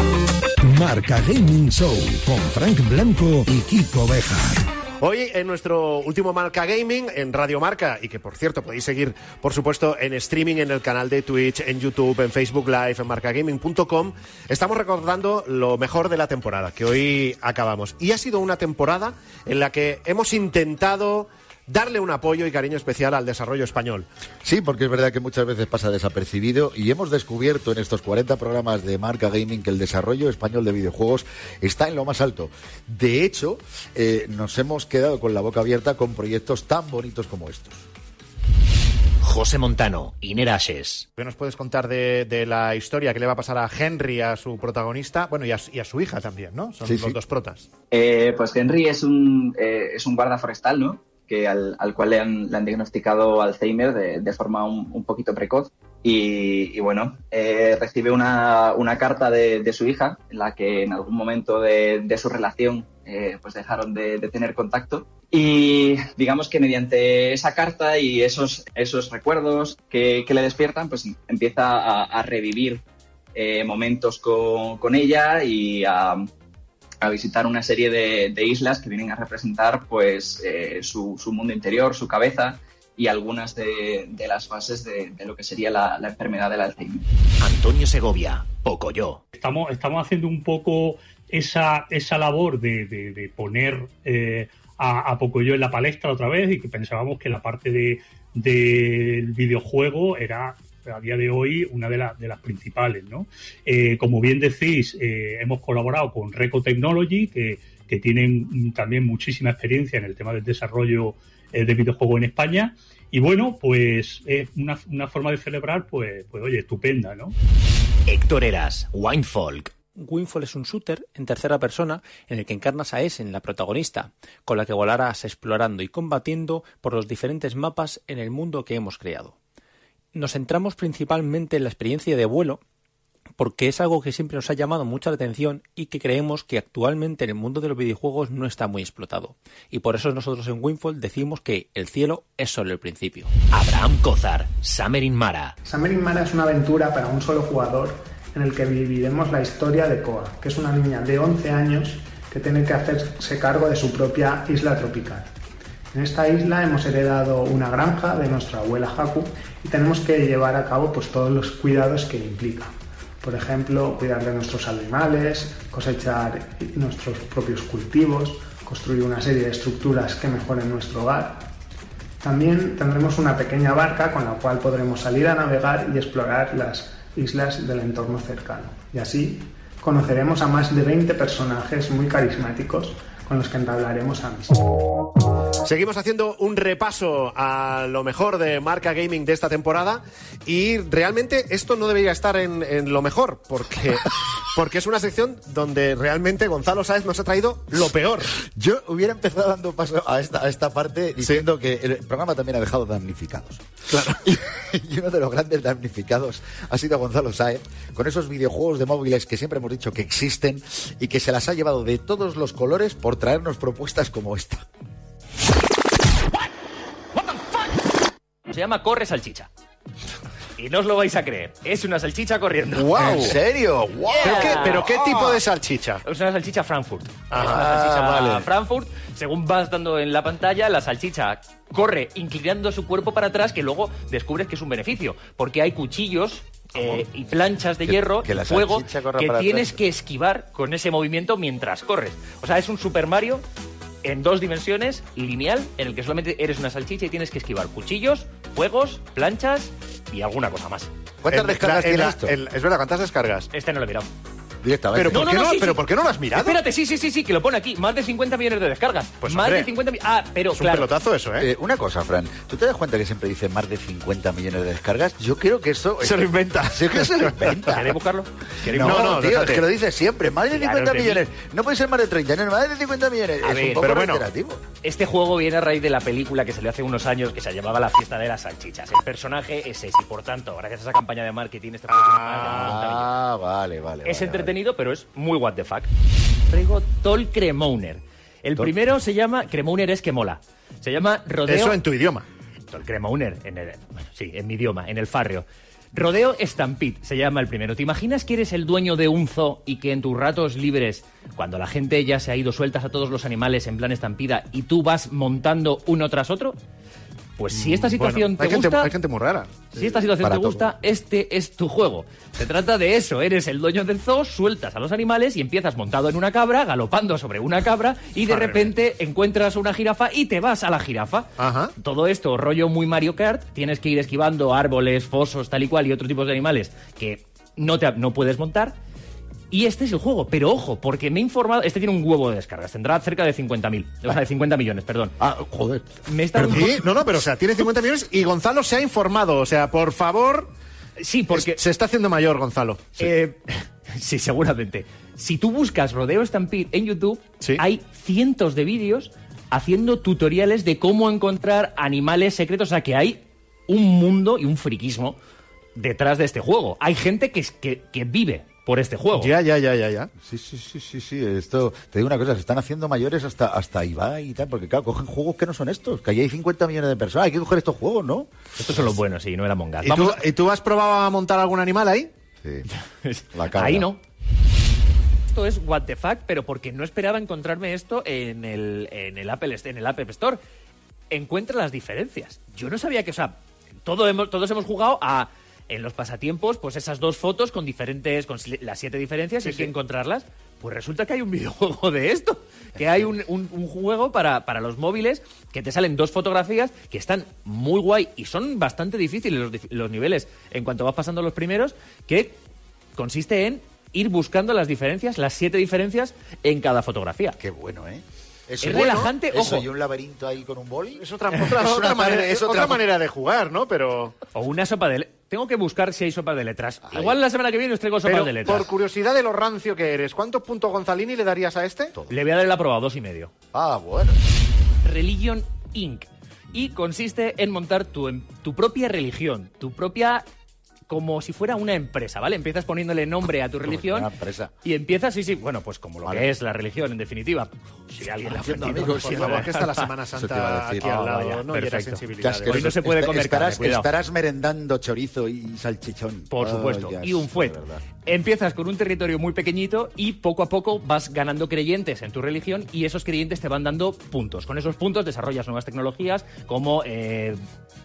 Marca Gaming Show con Frank Blanco y Kiko Bejar. Hoy en nuestro último Marca Gaming en Radio Marca y que por cierto podéis seguir por supuesto en streaming en el canal de Twitch, en YouTube, en Facebook Live, en marcagaming.com, estamos recordando lo mejor de la temporada que hoy acabamos. Y ha sido una temporada en la que hemos intentado darle un apoyo y cariño especial al desarrollo español. Sí, porque es verdad que muchas veces pasa desapercibido y hemos descubierto en estos 40 programas de Marca Gaming que el desarrollo español de videojuegos está en lo más alto. De hecho, eh, nos hemos quedado con la boca abierta con proyectos tan bonitos como estos. José Montano, Iner Ashes. ¿Qué nos puedes contar de, de la historia que le va a pasar a Henry, a su protagonista? Bueno, y a, y a su hija también, ¿no? Son Sí, los sí. dos protas. Eh, pues Henry es un, eh, es un guarda forestal, ¿no? Al, al cual le han, diagnosticado Alzheimer de, forma un, un poquito precoz. Y, bueno, eh, recibe una, carta de, su hija en la que en algún momento de, su relación eh, pues dejaron de, tener contacto. Y digamos que mediante esa carta y esos, esos recuerdos que, que le despiertan, pues empieza a, a revivir eh, momentos con, con ella y a, a visitar una serie de, de islas que vienen a representar pues eh, su, su mundo interior, su cabeza y algunas de, de las fases de, de lo que sería la, la enfermedad del Alzheimer. Antonio Segovia, Pocoyo. Estamos, estamos haciendo un poco esa, esa labor de, de- de poner eh, a, a Pocoyo en la palestra otra vez y que pensábamos que la parte de, del videojuego era a día de hoy una de, la- de las principales. ¿no? Eh, como bien decís, eh, hemos colaborado con Reco Technology, que, que tienen también muchísima experiencia en el tema del desarrollo eh, de videojuegos en España. Y bueno, pues es una, una forma de celebrar, pues, pues oye, estupenda, ¿no? Héctor Eras, Winefolk. Winfall es un shooter en tercera persona en el que encarnas a Essen, la protagonista, con la que volarás explorando y combatiendo por los diferentes mapas en el mundo que hemos creado. Nos centramos principalmente en la experiencia de vuelo, porque es algo que siempre nos ha llamado mucha la atención y que creemos que actualmente en el mundo de los videojuegos no está muy explotado. Y por eso nosotros en Winfall decimos que el cielo es solo el principio. Abraham Cozar, Summer in Mara. Summer in Mara es una aventura para un solo jugador en el que viviremos la historia de Koa, que es una niña de 11 años que tiene que hacerse cargo de su propia isla tropical. En esta isla hemos heredado una granja de nuestra abuela Haku y tenemos que llevar a cabo pues, todos los cuidados que implica. Por ejemplo, cuidar de nuestros animales, cosechar nuestros propios cultivos, construir una serie de estructuras que mejoren nuestro hogar. También tendremos una pequeña barca con la cual podremos salir a navegar y explorar las islas del entorno cercano. Y así conoceremos a más de 20 personajes muy carismáticos con los que entablaremos amistad. Seguimos haciendo un repaso a lo mejor de marca gaming de esta temporada y realmente esto no debería estar en, en lo mejor porque, porque es una sección donde realmente Gonzalo Sáez nos ha traído lo peor. Yo hubiera empezado dando paso a esta, a esta parte diciendo que el programa también ha dejado damnificados. Claro. Y, uno de los grandes damnificados ha sido Gonzalo Sáez, con esos videojuegos de móviles que siempre hemos dicho que existen y que se las ha llevado de todos los colores por traernos propuestas como esta. Se llama Corre Salchicha. Y no os lo vais a creer. Es una salchicha corriendo. ¡Guau! ¿En serio? ¿Pero qué- pero qué tipo de salchicha? Es una salchicha Frankfurt. Ah, es una salchicha vale. Frankfurt. Según vas dando en la pantalla, la salchicha corre inclinando su cuerpo para atrás, que luego descubres que es un beneficio. Porque hay cuchillos eh, y planchas de Que- hierro, que la fuego, que para tienes atrás. que esquivar con ese movimiento mientras corres. O sea, es un Super Mario en dos dimensiones, lineal, en el que solamente eres una salchicha y tienes que esquivar cuchillos, fuegos, planchas y alguna cosa más. ¿Cuántas En- descargas en tiene la- esto? es verdad, ¿cuántas descargas? Este no lo he mirado. Directamente. Pero, ¿por, qué no, sí, pero sí. ¿por qué no lo has mirado? Espérate, sí, sí, sí, sí, que lo pone aquí. Más de 50 millones de descargas. Pues, más hombre, de 50 millones. Ah, pero es un claro. pelotazo eso, ¿eh? Eh, una cosa, Fran, ¿tú te das cuenta que siempre dice más de 50 millones de descargas? Yo creo que eso... Se lo inventa. Sí, que se lo inventa. ¿Queréis buscarlo? No, No, no, tío, déjate. es que lo dice siempre, más de Claro, 50 te vi. millones. No puede ser más de 30, no, más de 50 millones. A es ver, un poco pero bueno. Este juego viene a raíz de la película que salió hace unos años que se llamaba La fiesta de las salchichas. El personaje es ese y por tanto, gracias a esa campaña de marketing, este juego tiene más de 50 millones. Ah, vale, vale. Es vale, pero es muy what the fuck. Traigo Tol Cremouner. El Tol- primero se llama Cremouner es que mola. Se llama Rodeo. Eso en tu idioma. Tol Cremouner, en el, bueno, sí, en mi idioma, en el farrio. Rodeo Stampede se llama el primero. ¿Te imaginas que eres el dueño de un zoo y que en tus ratos libres, cuando la gente ya se ha ido, sueltas a todos los animales en plan estampida y tú vas montando uno tras otro? Pues si esta situación Mm, hay te gente, gusta, hay gente muy rara. si esta situación te todo. gusta, este es tu juego. Se trata de eso, eres el dueño del zoo, sueltas a los animales y empiezas montado en una cabra, galopando sobre una cabra y de repente encuentras una jirafa y te vas a la jirafa. Ajá. Todo esto, rollo muy Mario Kart, tienes que ir esquivando árboles, fosos, tal y cual y otros tipos de animales que no, te, no puedes montar. Y este es el juego, pero ojo, porque me he informado, este tiene un huevo de descargas, tendrá cerca de 50.000, o sea, de 50 millones, perdón. Ah, joder. Me he estado Pero sí, no, no, pero o sea, tiene 50 millones y Gonzalo se ha informado. O sea, por favor. Sí, porque. Se está haciendo mayor, Gonzalo. Eh, sí, seguramente. Si tú buscas Rodeo Stampede en YouTube, hay cientos de vídeos haciendo tutoriales de cómo encontrar animales secretos. O sea, que hay un mundo y un friquismo detrás de este juego. Hay gente que, que vive por este juego. Ya, ya, ya, ya, ya. Sí, sí, sí, sí, sí. Esto, te digo una cosa, se están haciendo mayores hasta, hasta Ibai y tal, porque claro, cogen juegos que no son estos, que allí hay 50 millones de personas, hay que coger estos juegos, ¿no? Estos son los buenos, sí, no era Mongas. ¿Y tú, ¿Y tú has probado a montar algún animal ahí? Sí. La cabra. Ahí no. Esto es what the fuck, pero porque no esperaba encontrarme esto en el, en el Apple en el App Store. Encuentra las diferencias. Yo no sabía que, o sea, todo hemos, todos hemos jugado a en los pasatiempos, pues esas dos fotos con diferentes, con las siete diferencias y hay que encontrarlas. Pues resulta que hay un videojuego de esto, que hay un, un- un juego para, para los móviles que te salen dos fotografías que están muy guay y son bastante difíciles los, los niveles en cuanto vas pasando los primeros, que consiste en ir buscando las diferencias, las siete diferencias en cada fotografía. Qué bueno, ¿eh? Es relajante, Eso, ojo. y un laberinto ahí con un boli. Es otra, otra, otra manera, es otra manera de jugar, ¿no? Pero. O una sopa de... Tengo que buscar si hay sopa de letras. Igual la semana que viene os traigo sopa Pero, de letras. por curiosidad de lo rancio que eres, ¿cuántos puntos Gonzalini le darías a este? Le voy a dar el aprobado, dos y medio. Ah, bueno. Religion Inc. Y consiste en montar tu, tu propia religión, tu propia... como si fuera una empresa, ¿vale? Empiezas poniéndole nombre a tu religión Una empresa. y empiezas, sí, sí, bueno, pues como lo Vale. que es la religión, en definitiva. Si alguien la ha Haciendo ofendido, por sí, favor, que está la Semana Santa aquí al Ah, lado, vaya, ¿no? Y era perfecto. sensibilidad. Hoy no se puede Est- comer estarás, carne, estarás merendando chorizo y salchichón. Por supuesto. y un fuet. Empiezas con un territorio muy pequeñito y poco a poco vas ganando creyentes en tu religión y esos creyentes te van dando puntos. Con esos puntos desarrollas nuevas tecnologías como eh,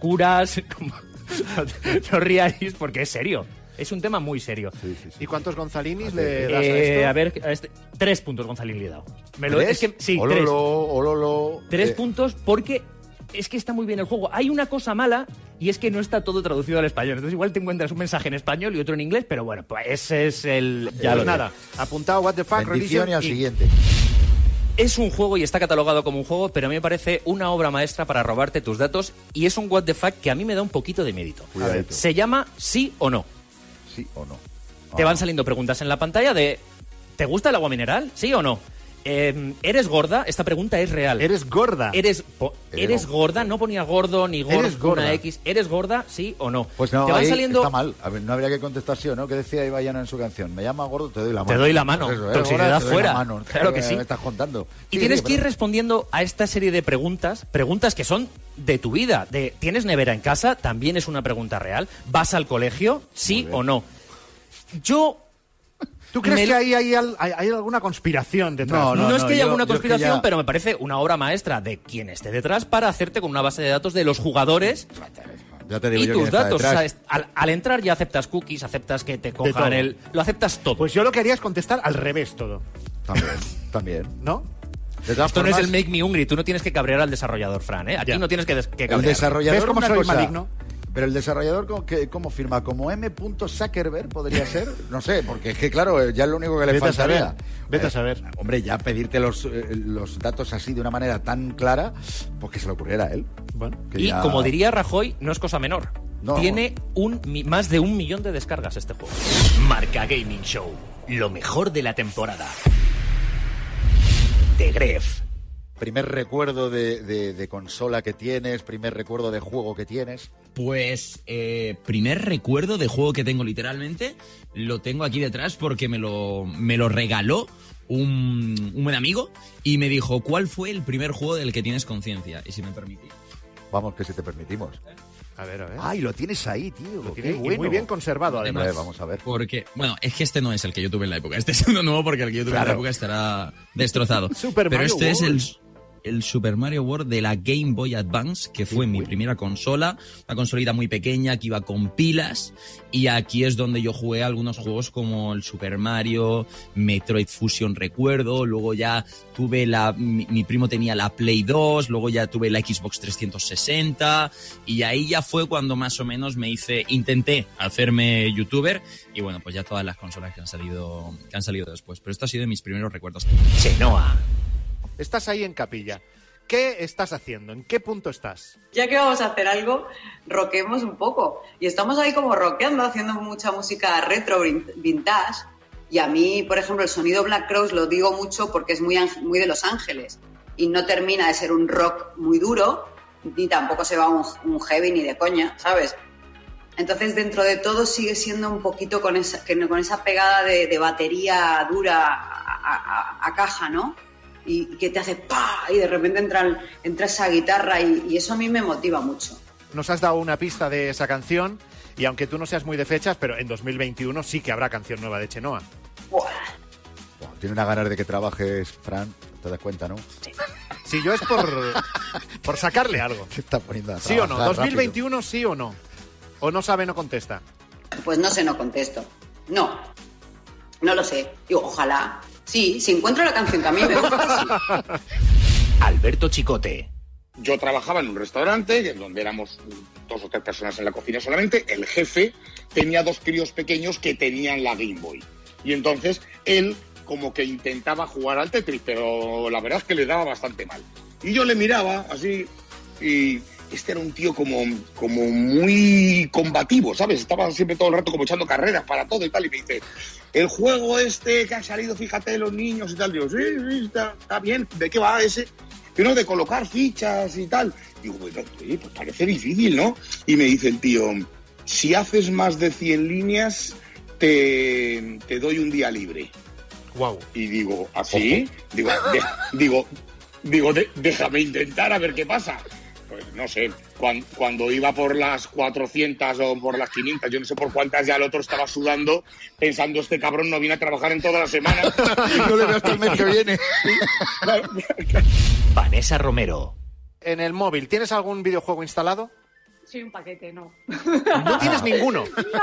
curas. como- no ríais porque es serio. Es un tema muy serio. ¿Y cuántos Gonzalinis le das a Eh, esto? a ver, a este- tres puntos Gonzalín le he dado. Me lo, ¿Tres? es que, sí, Ololo, tres. ololo. Tres Eh, puntos porque es que está muy bien el juego. Hay una cosa mala y es que no está todo traducido al español. Entonces igual te encuentras un mensaje en español y otro en inglés, pero bueno, pues ese es el... Ya lo nada. Apuntado, what the fuck, Bendición religion y al siguiente. Es un juego y está catalogado como un juego, pero a mí me parece una obra maestra para robarte tus datos y es un what the fuck que a mí me da un poquito de mérito. Cuidadito. Se llama sí o no. ¿Sí o no? Te Ah. van saliendo preguntas en la pantalla de ¿te gusta el agua mineral? ¿Sí o no? Eh, ¿Eres gorda? Esta pregunta es real. Eres gorda. ¿Eres, po- Eres ¿eres gorda? No ponía gordo ni gordo, Eres gorda. una X. ¿Eres gorda? ¿Sí o no? Pues no, Te van ahí saliendo... está mal. A ver, no habría que contestar sí o no. ¿Qué decía Ibayana en su canción? Me llama gordo, te doy la mano. Te doy la mano. Pues eso, ¿eh? Toxicidad Ahora fuera. mano. Claro que sí. Me estás contando. Y Sí, tienes sí, que ir respondiendo a esta serie de preguntas, preguntas que son de tu vida. De ¿tienes nevera en casa? También es una pregunta real. ¿Vas al colegio? ¿Sí o no? Yo ¿Tú crees me- que ahí hay, hay- hay alguna conspiración detrás? No, No, es que haya alguna conspiración, ya- pero me parece una obra maestra de quien esté detrás para hacerte con una base de datos de los jugadores Ya te digo y yo tus datos. O sea, al, al entrar ya aceptas cookies, aceptas que te cojan el. Lo aceptas todo. Pues yo lo que haría es contestar al revés todo. También, también. ¿No? De Esto no es formas, el Make Me Hungry. Tú no tienes que cabrear al desarrollador, Fran. ¿eh? Aquí Ya. no tienes que, que el cabrear. desarrollador ¿Ves cómo soy cosa, maligno? Pero el desarrollador, ¿cómo, que- cómo firma? ¿Como M. Zuckerberg podría ser? No sé, porque es que, claro, ya es lo único que le Vete a saber, vete a Eh, saber. Hombre, ya pedirte los, eh, los datos así de una manera tan clara, pues que se le ocurriera a él. Bueno. Que Y ya- como diría Rajoy, no es cosa menor. No. Tiene un, más de un millón de descargas este juego. Marca Gaming Show. Lo mejor de la temporada. De Gref. Primer recuerdo de, de- de consola que tienes, primer recuerdo de juego que tienes. Pues eh, primer recuerdo de juego que tengo literalmente, lo tengo aquí detrás porque me lo, me lo regaló un, un buen amigo y me dijo, ¿cuál fue el primer juego del que tienes conciencia? Y si me permitís. Vamos, que si te permitimos. A ver, a ver. Ay, lo tienes ahí, tío. Lo qué tiene y bueno. muy bien conservado, además. A ver, vamos a ver. Porque, bueno, es que este no es el que yo tuve en la época. Este es uno nuevo porque el que yo tuve en la época estará destrozado. Super Pero Mario este es el. El Super Mario World de la Game Boy Advance, que fue mi primera consola. Una consolita muy pequeña que iba con pilas. Y aquí es donde yo jugué algunos juegos como el Super Mario, Metroid Fusion recuerdo. Luego ya tuve la. Mi, primo tenía la Play 2. Luego ya tuve la Xbox 360. Y ahí ya fue cuando más o menos me hice. Intenté hacerme youtuber. Y bueno, pues ya todas las consolas que han salido, que han salido después. Pero esto ha sido de mis primeros recuerdos. Chenoa. Estás ahí en capilla. ¿Qué estás haciendo? ¿En qué punto estás? Ya que vamos a hacer algo, roquemos un poco. Y estamos ahí como rockeando, haciendo mucha música retro, vin- vintage. Y a mí, por ejemplo, el sonido Black Crowes lo digo mucho porque es muy, de Los Ángeles. Y no termina de ser un rock muy duro, ni tampoco se va un, un heavy ni de coña, ¿sabes? Entonces, dentro de todo, sigue siendo un poquito con esa, pegada de, batería dura a caja, ¿no? Y que te hace ¡pa! Y de repente entra, entra esa guitarra y, y eso a mí me motiva mucho. Nos has dado una pista de esa canción y aunque tú no seas muy de fechas, pero en 2021 sí que habrá canción nueva de Chenoa. Buah, Tiene una ganas de que trabajes, Fran. ¿Te das cuenta, no? Si yo es por, por sacarle algo. Se está poniendo a ¿Sí o no? trabajar rápido. 2021 sí o no. O no sabe, no contesta. Pues no sé, no contesto. No, no lo sé. Digo, ojalá. Sí, si encuentro la canción que a mí me gusta, sí. Alberto Chicote. Yo trabajaba en un restaurante donde éramos dos o tres personas en la cocina solamente. El jefe tenía dos críos pequeños que tenían la Game Boy. Y entonces él como que intentaba jugar al Tetris, pero la verdad es que le daba bastante mal. Y yo le miraba así y este era un tío como, como muy combativo, ¿sabes? Estaba siempre todo el rato como echando carreras para todo y tal. Y me dice, el juego este que ha salido, fíjate, los niños y tal. Digo, sí, sí, está, está bien. ¿De qué va ese? Pero de colocar fichas y tal. Digo, bueno, oye, pues parece difícil, ¿no? Y me dice el tío, si haces más de 100 líneas, te, te doy un día libre. Wow. Y digo, ¿así? Digo, de- digo, digo de- déjame intentar a ver qué pasa. Pues no sé, cuan- cuando, iba por las 400 o por las 500, yo no sé por cuántas, ya el otro estaba sudando, pensando, este cabrón no viene a trabajar en toda la semana. No le veo hasta el mes que viene. Vanessa Romero. En el móvil, ¿tienes algún videojuego instalado? Soy un paquete, no. No tienes ninguno. ¡No!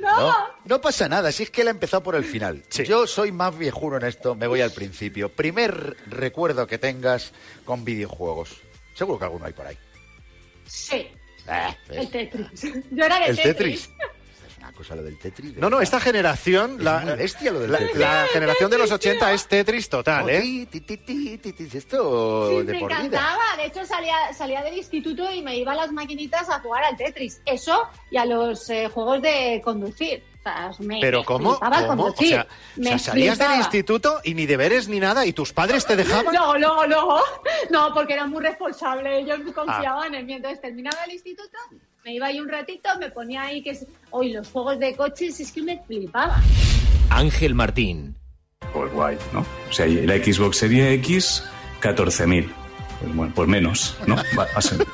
¡No! No, no pasa nada, si es que él ha empezado por el final. Yo soy más viejuno en esto, me voy al principio. Primer recuerdo que tengas con videojuegos. Seguro que alguno hay por ahí. Sí. Ah, ¿ves? El Tetris. Yo era de ¿El Tetris. Tetris? Es una cosa lo del Tetris. de No, no, esta generación, Es la, bestia lo del la, generación de los 80 es Tetris total, Oh, ¿eh? ti, ti, ti, ti, ti, ti, Esto Sí, de me por vida. encantaba. De hecho, salía, salía del instituto y me iba a las maquinitas a jugar al Tetris. Eso y a los eh, juegos de conducir. Me, Pero me ¿cómo? ¿Cómo? O sea, o Me sea, salías del instituto y ni deberes ni nada y tus padres te dejaban. No, no, no. No, porque era muy responsable. Ellos Ah. confiaban en mí. Entonces terminaba el instituto, me iba ahí un ratito, me ponía ahí que es. Hoy los juegos de coches es que me flipaba. Ángel Martín. Pues guay, ¿no? O sea, y la Xbox Series X, 14.000. Pues bueno, pues menos, ¿no? Va, a ser-.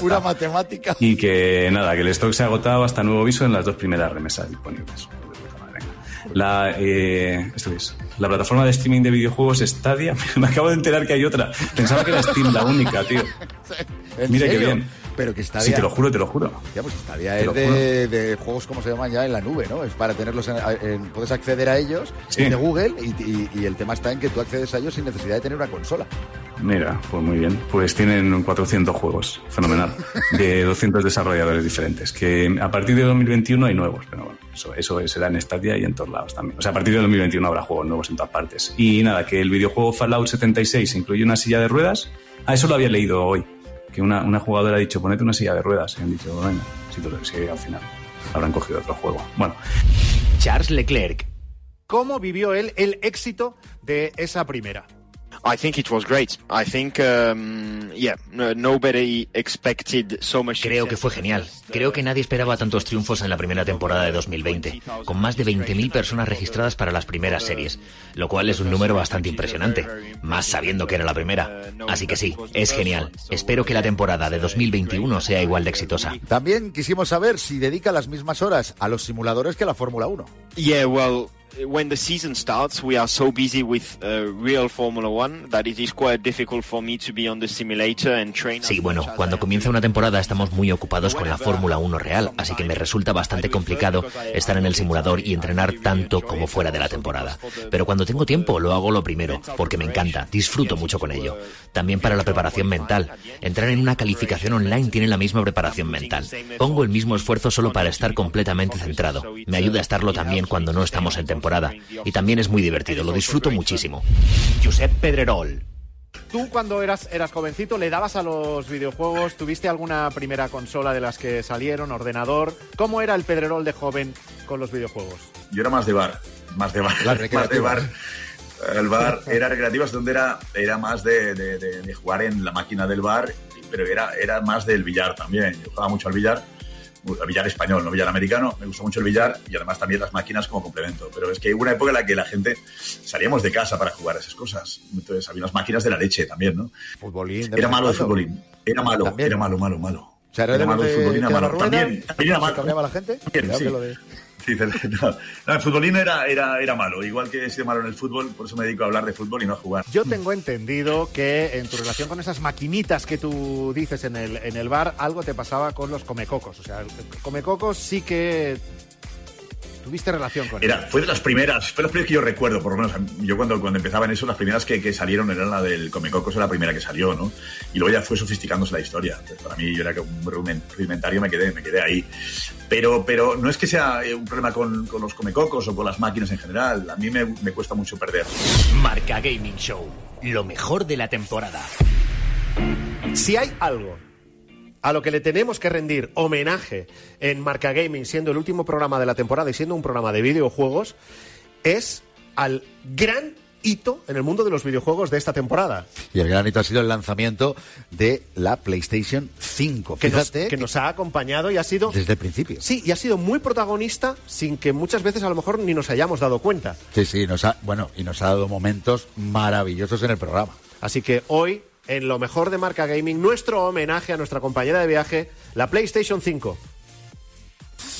Pura matemática. Y que nada, que el stock se ha agotado hasta nuevo aviso en las dos primeras remesas disponibles. La, eh, esto es, la plataforma de streaming de videojuegos Stadia, me acabo de enterar que hay otra. Pensaba que era Steam la única, tío. ¿En Mira qué bien. Pero que Stadia... Sí, te lo juro, te lo juro. Ya, pues Stadia Te es de, de juegos, como se llaman ya, en la nube, ¿no? Es para tenerlos en... en- puedes acceder a ellos Sí. de Google y, y- y el tema está en que tú accedes a ellos sin necesidad de tener una consola. Mira, pues muy bien. Pues tienen 400 juegos, fenomenal, de 200 desarrolladores diferentes, que a partir de 2021 hay nuevos, pero bueno, eso, eso será en Stadia y en todos lados también. O sea, a partir de 2021 habrá juegos nuevos en todas partes. Y nada, que el videojuego Fallout 76 incluye una silla de ruedas. Ah, eso lo había leído hoy, que una, una jugadora ha dicho, ponete una silla de ruedas. Y han dicho, venga, sí, pero sí, al final habrán cogido otro juego. Bueno, Charles Leclerc. ¿Cómo vivió él el éxito de esa primera? I think it was great. I think, um, yeah, no- nobody expected so much. Creo que fue genial. Creo que nadie esperaba tantos triunfos en la primera temporada de 2020, con más de 20.000 personas registradas para las primeras series, lo cual es un número bastante impresionante, más sabiendo que era la primera. Así que sí, es genial. Espero que la temporada de 2021 sea igual de exitosa. También quisimos saber si dedica las mismas horas a los simuladores que a la Fórmula 1. Yeah, well, when the season starts, we are so busy with uh, real Formula One that it is quite difficult for me to be on the simulator and train. Sí, bueno, cuando comienza una temporada estamos muy ocupados con la Fórmula 1 real, así que me resulta bastante complicado estar en el simulador y entrenar tanto como fuera de la temporada. Pero cuando tengo tiempo lo hago lo primero, porque me encanta, disfruto mucho con ello. También para la preparación mental. Entrar en una calificación online tiene la misma preparación mental. Pongo el mismo esfuerzo solo para estar completamente centrado. Me ayuda a estarlo también cuando no estamos en temporada. Y también es muy divertido, lo disfruto muchísimo. Josep Pedrerol. Tú cuando eras, eras jovencito le dabas a los videojuegos, ¿tuviste alguna primera consola de las que salieron, ordenador? ¿Cómo era el Pedrerol de joven con los videojuegos? Yo era más de bar, más de bar, Las más de bar. El bar era recreativas donde era, era más de, de- de- de jugar en la máquina del bar, pero era, era más del billar también. Yo jugaba mucho al billar, billar español, no billar americano. Me gusta mucho el billar y además también las máquinas como complemento. Pero es que hubo una época en la que la gente salíamos de casa para jugar a esas cosas. Entonces había unas máquinas de la leche también, ¿no? Futbolín. Era malo el futbolín. Era malo, También. era malo, malo, malo. O sea, era, malo el futbolín, era malo. rueda También, también era malo. cabreaba la gente. También, Cuidado no, no, el futbolín era, era, era malo, igual que sido malo en el fútbol, por eso me dedico a hablar de fútbol y no a jugar. Yo tengo entendido que en tu relación con esas maquinitas que tú dices en el, en el bar, algo te pasaba con los comecocos. O sea, el comecocos sí que tuviste relación con Era, ellos. fue de las primeras, fue las primeras que yo recuerdo, por lo menos yo cuando, cuando empezaba en eso, las primeras que, que salieron eran la del Comecocos, era la primera que salió, ¿no? Y luego ya fue sofisticándose la historia. Entonces, para mí yo era que un rudimen- rudimentario, me quedé, me quedé ahí. Pero, pero no es que sea eh, un problema con, con los Comecocos o con las máquinas en general, a mí me, me cuesta mucho perder. Marca Gaming Show. Lo mejor de la temporada. Si hay algo a lo que le tenemos que rendir homenaje en Marca Gaming, siendo el último programa de la temporada y siendo un programa de videojuegos, es al gran hito en el mundo de los videojuegos de esta temporada. Y el gran hito ha sido el lanzamiento de la PlayStation 5. Que nos, Fíjate que nos ha acompañado y ha sido... desde el principio. Sí, y ha sido muy protagonista sin que muchas veces a lo mejor ni nos hayamos dado cuenta. Sí, sí, nos ha, bueno, y nos ha dado momentos maravillosos en el programa. Así que hoy, en lo mejor de Marca Gaming, nuestro homenaje a nuestra compañera de viaje, la PlayStation 5.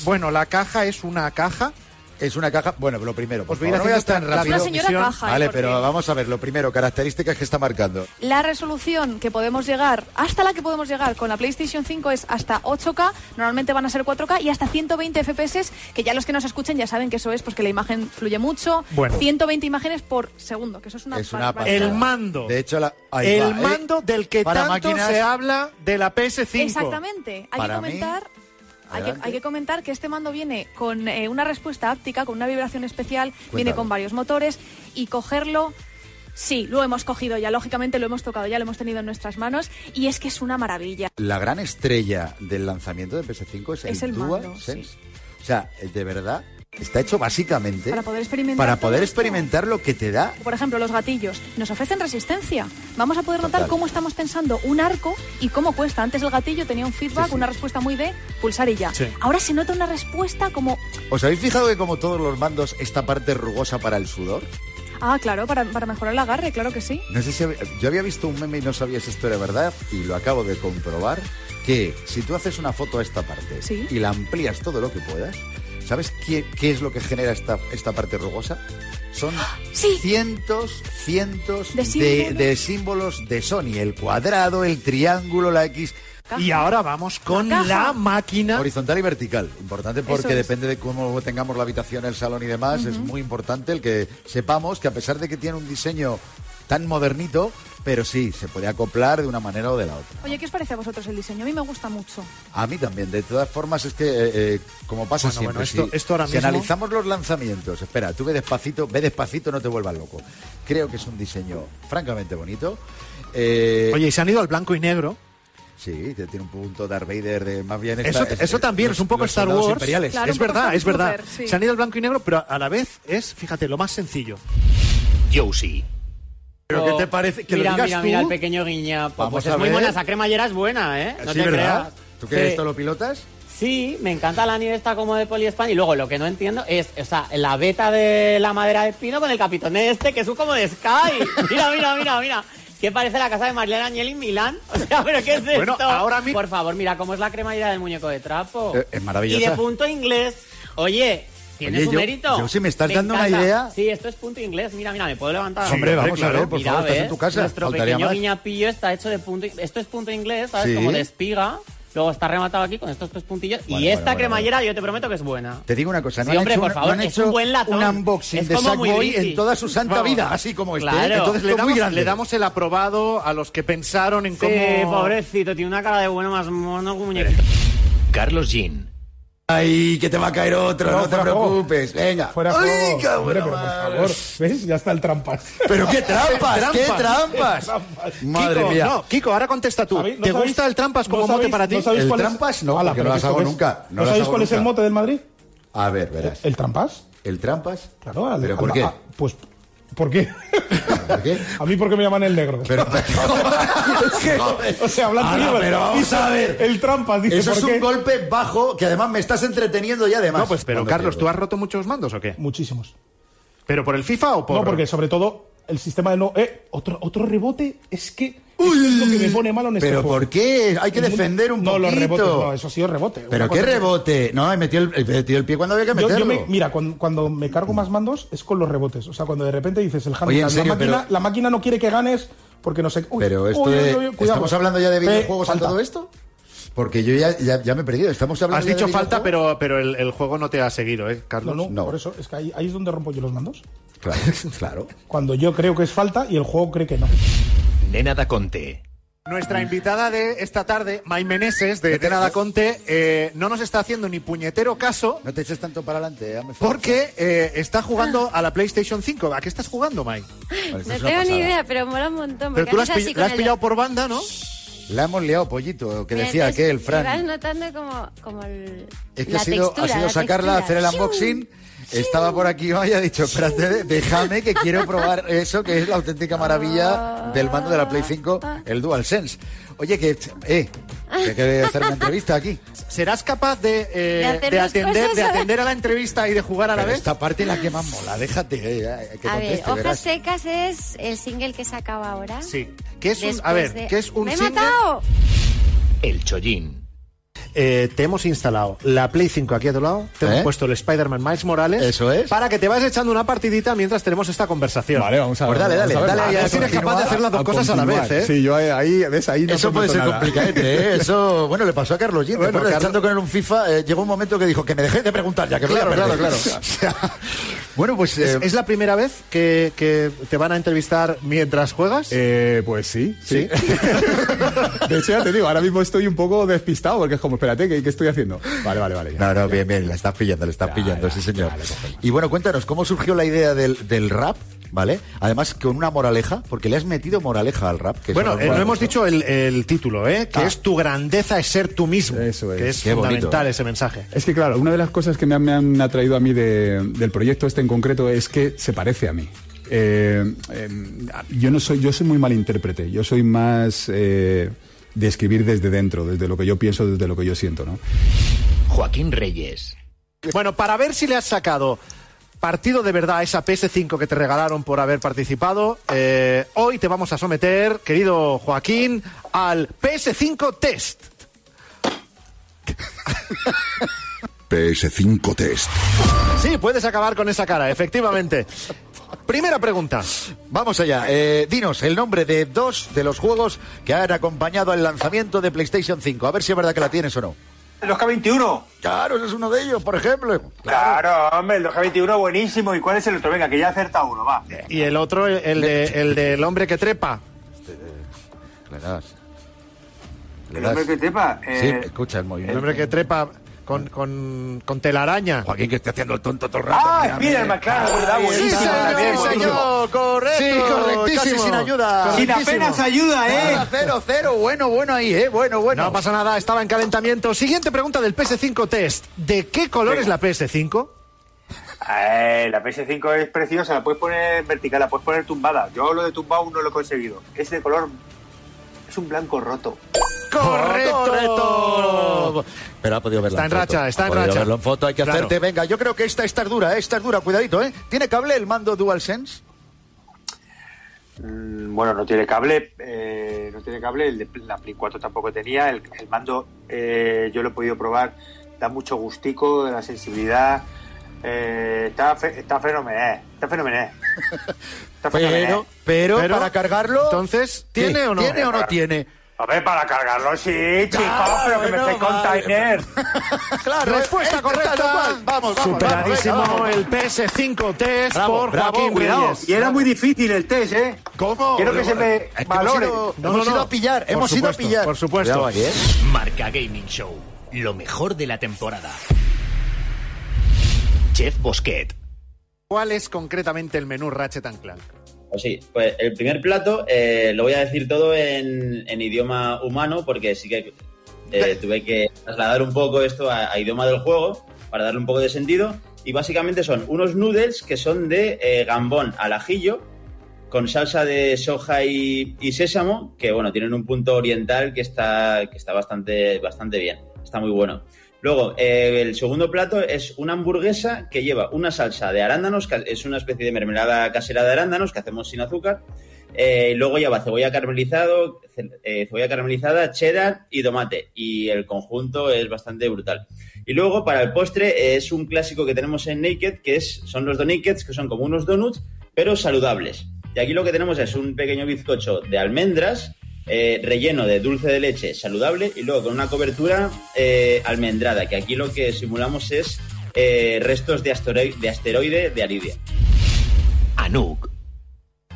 Bueno, la caja es una caja. Es una caja. Bueno, lo primero, por favor, no tan rápido. Una señora caja, ¿eh? Vale, Porque pero vamos a ver, lo primero, características que está marcando. La resolución que podemos llegar, hasta la que podemos llegar con la PlayStation 5 es hasta 8K, normalmente van a ser 4K y hasta 120 FPS, que ya los que nos escuchen ya saben que eso es porque la imagen fluye mucho. Bueno. 120 imágenes por segundo, que eso es una, Es una. El mando. De hecho, la, ahí el va, ¿eh? mando del que Para tanto máquinas- se habla de la PS5. Exactamente. Hay Para que mí, comentar. Hay que, adelante. hay que comentar que este mando viene con eh, una respuesta áptica, con una vibración especial, viene con varios motores y cogerlo, sí, lo hemos cogido ya, lógicamente lo hemos tocado ya, lo hemos tenido en nuestras manos y es que es una maravilla. La gran estrella del lanzamiento de PS5 es el, Es el Dual mando, Sense. O sea, de verdad, está hecho básicamente Para poder experimentar para poder experimentar lo que te da. Por ejemplo, los gatillos nos ofrecen resistencia. Vamos a poder notar Total. cómo estamos tensando un arco y cómo cuesta. Antes el gatillo tenía un feedback, Sí, sí. una respuesta muy de pulsar y ya. Sí. Ahora se nota una respuesta como, ¿Os habéis fijado que como todos los mandos, esta parte es rugosa para el sudor? ah, claro, para, para mejorar el agarre, claro que sí. No sé si yo había visto un meme y no sabía si esto era verdad y lo acabo de comprobar que si tú haces una foto a esta parte Sí. y la amplías todo lo que puedas, ¿Sabes qué, qué es lo que genera esta, esta parte rugosa? Son cientos, cientos De símbolos. de símbolos de Sony. El cuadrado, el triángulo, la X. Y ahora vamos con la, máquina. Horizontal y vertical. Importante porque es. depende de cómo tengamos la habitación, el salón y demás. Es muy importante el que sepamos que a pesar de que tiene un diseño tan modernito, pero sí, se puede acoplar de una manera o de la otra. Oye, ¿qué os parece a vosotros el diseño? A mí me gusta mucho. A mí también. De todas formas, es que, eh, eh, como pasa Bueno, siempre, bueno, esto- si, esto ahora si mismo- analizamos los lanzamientos, espera, tú ve despacito, ve despacito, no te vuelvas loco. Creo que es un diseño francamente bonito. Eh, Oye, y se han ido al blanco y negro. Sí, tiene un punto Darth Vader de más bien... Eso, esta- eso es- también los- es un poco Star Wars. imperiales. es verdad, es verdad. Sí. Se han ido al blanco y negro, pero a la vez es, fíjate, lo más sencillo. Josie. ¿Pero qué te parece? Que mira, lo digas mira, tú. mira, el pequeño. Vamos Pues a es muy ver. buena, esa cremallera es buena, ¿eh? No Sí, te ¿verdad? creas. ¿Tú que Sí. esto lo pilotas? Sí, me encanta la nieve esta como de poliespan y luego lo que no entiendo es, o sea, la beta de la madera de pino con el capitón este, que es un como de Sky. Mira, mira, mira, mira. Que parece la casa de Marlene Agnelli en Milán. O sea, ¿pero qué es esto? Bueno, ahora mi- Por favor, mira cómo es la cremallera del muñeco de trapo. Eh, es maravillosa. Y de punto inglés. Oye, tiene Oye, su yo- mérito. yo si me estás dando encanta. una idea- Sí, sí, esto es punto inglés. Mira, mira, me puedo levantar. Hombre, vamos a ver, por Mira, favor, estás en ¿ves? tu casa. Nuestro Faltaría pequeño más. guiñapillo está hecho de punto. Esto es punto inglés, ¿sabes? Sí. Como de espiga. Luego está rematado aquí con estos tres puntillos. Bueno, y esta bueno, bueno, cremallera, yo te prometo que es buena. Te digo una cosa, no Sí, han hombre, hecho, por favor, no han es hecho un buen latón. un unboxing Es de Sackboy en toda su santa Vamos. vida, así como este. Claro. ¿eh? Entonces le damos, grande. le damos el aprobado a los que pensaron en Sí, cómo... pobrecito, tiene una cara de bueno más mono que un muñequito. Carlos Jean. Ay, que te va a caer otro, no, te fuera juego. preocupes. Venga. Fuera Ay, juego. cabrón, Hombre, pero por favor. ¿Ves? Ya está el trampas. Pero qué trampas, qué trampas. Madre Kiko, mía. no, Kiko, ahora contesta tú. ¿Sabéis- no ¿Te sabéis- gusta el trampas como no mote para ti? no sabéis El cuál es- trampas no, Ala, porque no las ¿esto hago es? nunca. No ¿No las sabéis cuál es el mote del Madrid? A ver, verás. ¿El trampas? ¿El trampas? Claro, al- ¿Pero al- por qué? a- pues, ¿por qué? ¿Por qué? A mí porque me llaman el negro. Pero, Es que, o sea, hablando yo, pero vamos a ver. El trampas, dice, Eso es ¿por un qué? golpe bajo que además me estás entreteniendo ya además. No, pues, pero Carlos, pierdo. ¿tú has roto muchos mandos o qué? Muchísimos. ¿Pero por el FIFA o por...? No, porque sobre todo el sistema de no... Eh, otro, otro rebote es que... es lo que me pone malo en este ¿Pero juego. por qué? Hay que defender un no, poquito. los rebotes, no, eso ha sido rebote. ¿Pero qué que- rebote? No, he metido el, he metido el pie cuando había que meterlo. yo me- mira, cuando, cuando me cargo más mandos es con los rebotes. O sea, cuando de repente dices el handicap, Oye, en serio, la, máquina, pero- la máquina no quiere que ganes porque no sé. Uy, Pero esto uy, de- uy, uy, cuidado. ¿Estamos hablando ya de Eh, videojuegos en falta. todo esto? Porque yo ya, ya, ya me he perdido. Estamos hablando Has de dicho falta, pero, pero el, el juego no te ha seguido, ¿eh, Carlos? No, no, por eso. Es que ahí, ahí es donde rompo yo los mandos. Claro, claro. Cuando yo creo que es falta y el juego cree que no. Nena da Conte. Nuestra invitada de esta tarde, May Meneses, de Tenada Conte, eh, no nos está haciendo ni puñetero caso No te eches tanto para adelante. porque eh, está jugando a la PlayStation 5. ¿A qué estás jugando, May? Vale, No tengo ni idea, pero mola un montón. Pero tú la has, haces pill- así la has con el- pillado por banda, ¿no? La hemos liado, pollito, que decía entonces, que el y Vas Fran. notando como, como el, Es que la ha sido, textura, ha sido la sacarla, textura. hacer el unboxing. Estaba por aquí y ha dicho, espérate, déjame que quiero probar eso, que es la auténtica maravilla del mando de la Play 5, el DualSense. Oye, que, eh, que hacer una entrevista aquí. ¿Serás capaz de, eh, De de atender, de a la- atender a la entrevista y de jugar a la Pero vez? esta parte es la que más mola, déjate eh, que A ver, Hojas verás. Secas es el single que sacaba ahora. Sí. ¿Qué es un, a ver, de- ¿qué es un ¡Me he single? matado! El Chollín. Eh, te hemos instalado la Play 5 aquí a tu lado, te ¿Eh? hemos puesto el Spider-Man Miles Morales. Eso es. Para que te vayas echando una partidita mientras tenemos esta conversación. Vale, vamos a Pues dale, dale, ver. dale, A ver si eres capaz de hacer las dos A cosas a la vez, ¿eh? Sí, yo ahí, ves, ahí no Eso puede ser complicadete, ¿eh? Eso, bueno, le pasó a Carlos Gil. Bueno, Carlos- estando con él un FIFA, eh, llegó un momento que dijo que me dejé de preguntar ya, que Claro, claro, claro. Bueno, pues... ¿Es, eh, es la primera vez que, que te van a entrevistar mientras juegas? Eh, pues sí, sí. de hecho, ya te digo, ahora mismo estoy un poco despistado porque es como, espérate, ¿qué, qué estoy haciendo? Vale, vale, vale. ya. No, no, bien, bien, la estás pillando, la estás pillando, sí, señor. y bueno, cuéntanos, ¿cómo surgió la idea del, del rap? ¿Vale? Además, con una moraleja, porque le has metido moraleja al rap. Que Bueno, eh, no mola hemos dicho el, el título, ¿eh? Que Ah. es tu grandeza es ser tú mismo. Eso es. Que es Qué bonito. fundamental ese mensaje. Es que claro, una de las cosas que me han, me han atraído a mí de- del proyecto este en concreto es que se parece a mí. Eh, eh, yo no soy, yo soy muy mal intérprete. Yo soy más eh, de escribir desde dentro, desde lo que yo pienso, desde lo que yo siento, ¿no? Joaquín Reyes. Bueno, para ver si le has sacado partido de verdad a esa PS5 que te regalaron por haber participado, eh, hoy te vamos a someter, querido Joaquín, al PS5 Test. PS5 Test. Sí, puedes acabar con esa cara, efectivamente. Primera pregunta. Vamos allá. Eh, dinos el nombre de dos de los juegos que han acompañado al lanzamiento de PlayStation 5. A ver si es verdad que la tienes o no. El 2K21. Claro, ese es uno de ellos, por ejemplo. Claro, hombre, el 2K21 buenísimo. ¿Y cuál es el otro? Venga, que ya acerta uno, va. Y el otro, el, de, el del hombre que trepa. Le das. Le El das. hombre que trepa. Sí, eh, escucha el El movimiento. hombre que trepa con, con, con telaraña. Joaquín, que esté haciendo el tonto todo el rato. Ah, mira, Spiderman, claro, verdad, Sí, buenísimo señor, correcto. Sí, correctísimo. Casi sin ayuda. Sin apenas ayuda, ¿eh? Nada, cero, cero. Bueno, bueno ahí, ¿eh? Bueno, bueno. No pasa nada, estaba en calentamiento. Siguiente pregunta del PS5 Test. ¿De qué color es la PS5? Eh, la PS5 es preciosa, la puedes poner vertical, la puedes poner tumbada. Yo lo de tumbado no lo he conseguido. Es de color. Es un blanco roto. ¡Correcto! Pero ha podido verlo Está en racha, está Ha en racha. verlo en foto, hay que Claro. hacerte. Venga, yo creo que esta, esta es dura, ¿eh? esta es dura. Cuidadito, ¿eh? ¿Tiene cable el mando DualSense? Mm, Bueno, no tiene cable, eh, no tiene cable, el de la Play 4 tampoco tenía, el, el mando eh, yo lo he podido probar, da mucho gustico, la sensibilidad, eh, está, fe- está fenomenal, está fenomenal. Está fenomenal. Pero, pero, para cargarlo. Entonces, ¿tiene Sí, o no? ¿Tiene o no tiene? A ver, para cargarlo, sí, chicos, pero que me estáis container. Claro, Respuesta eh, correcta. tal cual. Vamos, vamos. Superadísimo vamos, el PS5 Test Bravo, por bravo, Joaquín Cuidado, y era muy difícil el test, ¿eh? ¿Cómo? Quiero que se me Es que valore. Hemos ido, No, hemos no, ido no. a pillar, Por hemos ido a supuesto, pillar. por supuesto. Cuidado ahí, ¿eh? Marca Gaming Show. Lo mejor de la temporada. Jeff Bosquet. ¿Cuál es concretamente el menú Ratchet and Clank? Pues sí, pues el primer plato eh, lo voy a decir todo en, en idioma humano porque sí que eh, tuve que trasladar un poco esto a, a idioma del juego para darle un poco de sentido. Y básicamente son unos noodles que son de eh, gambón al ajillo con salsa de soja y, y sésamo, que bueno, tienen un punto oriental que está, que está bastante, bastante bien. Está muy bueno. Luego, eh, el segundo plato es una hamburguesa que lleva una salsa de arándanos, que es una especie de mermelada casera de arándanos que hacemos sin azúcar. Eh, luego lleva cebolla caramelizado, eh, cebolla caramelizada, cheddar y tomate. Y el conjunto es bastante brutal. Y luego, para el postre, es un clásico que tenemos en Naked, que es, son los Donikeds, que son como unos donuts, pero saludables. Y aquí lo que tenemos es un pequeño bizcocho de almendras, eh, relleno de dulce de leche saludable y luego con una cobertura eh, almendrada, que aquí lo que simulamos es eh, restos de, asteroide, de asteroide de Aridia. Anuk.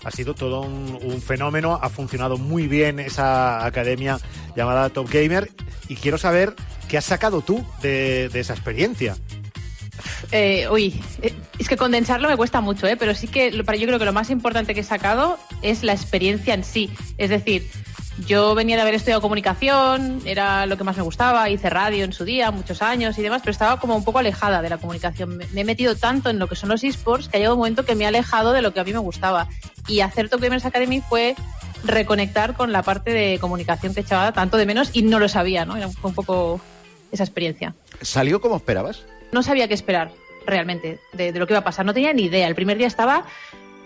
Ha sido todo un, un fenómeno, ha funcionado muy bien esa academia llamada Top Gamer y quiero saber qué has sacado tú de, de esa experiencia. Eh, uy, es que condensarlo me cuesta mucho, ¿eh? pero sí que lo- para yo creo que lo más importante que he sacado es la experiencia en sí. Es decir, yo venía de haber estudiado comunicación, era lo que más me gustaba, hice radio en su día, muchos años y demás, pero estaba como un poco alejada de la comunicación. Me, he metido tanto en lo que son los esports que ha llegado un momento que me he alejado de lo que a mí me gustaba. Y hacer Top Gamers Academy fue reconectar con la parte de comunicación que echaba tanto de menos y no lo sabía, ¿no? Era un- poco esa experiencia ¿Salió como esperabas? no sabía qué esperar realmente de, de lo que iba a pasar. No tenía ni idea. El primer día estaba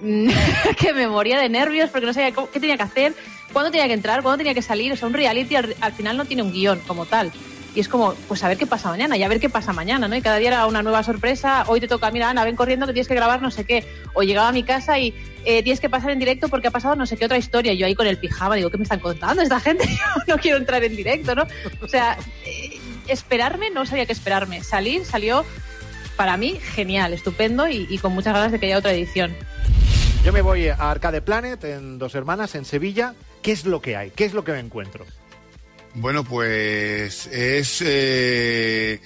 que me moría de nervios porque no sabía cómo- qué tenía que hacer, cuándo tenía que entrar, cuándo tenía que salir. O sea, un reality al, al final no tiene un guion como tal. Y es como, pues a ver qué pasa mañana y a ver qué pasa mañana, ¿no? Y cada día era una nueva sorpresa. Hoy te toca, mira, Ana, ven corriendo que tienes que grabar no sé qué. O llegaba a mi casa y eh, tienes que pasar en directo porque ha pasado no sé qué otra historia. Yo ahí con el pijama digo, ¿qué me están contando esta gente? Yo no quiero entrar en directo, ¿no? O sea, eh, esperarme, no sabía qué esperarme. Salir, salió para mí genial, estupendo y con muchas ganas de que haya otra edición. Yo me voy a Arcade Planet en Dos Hermanas, en Sevilla. ¿Qué es lo que hay? ¿Qué es lo que me encuentro? Bueno, pues es eh,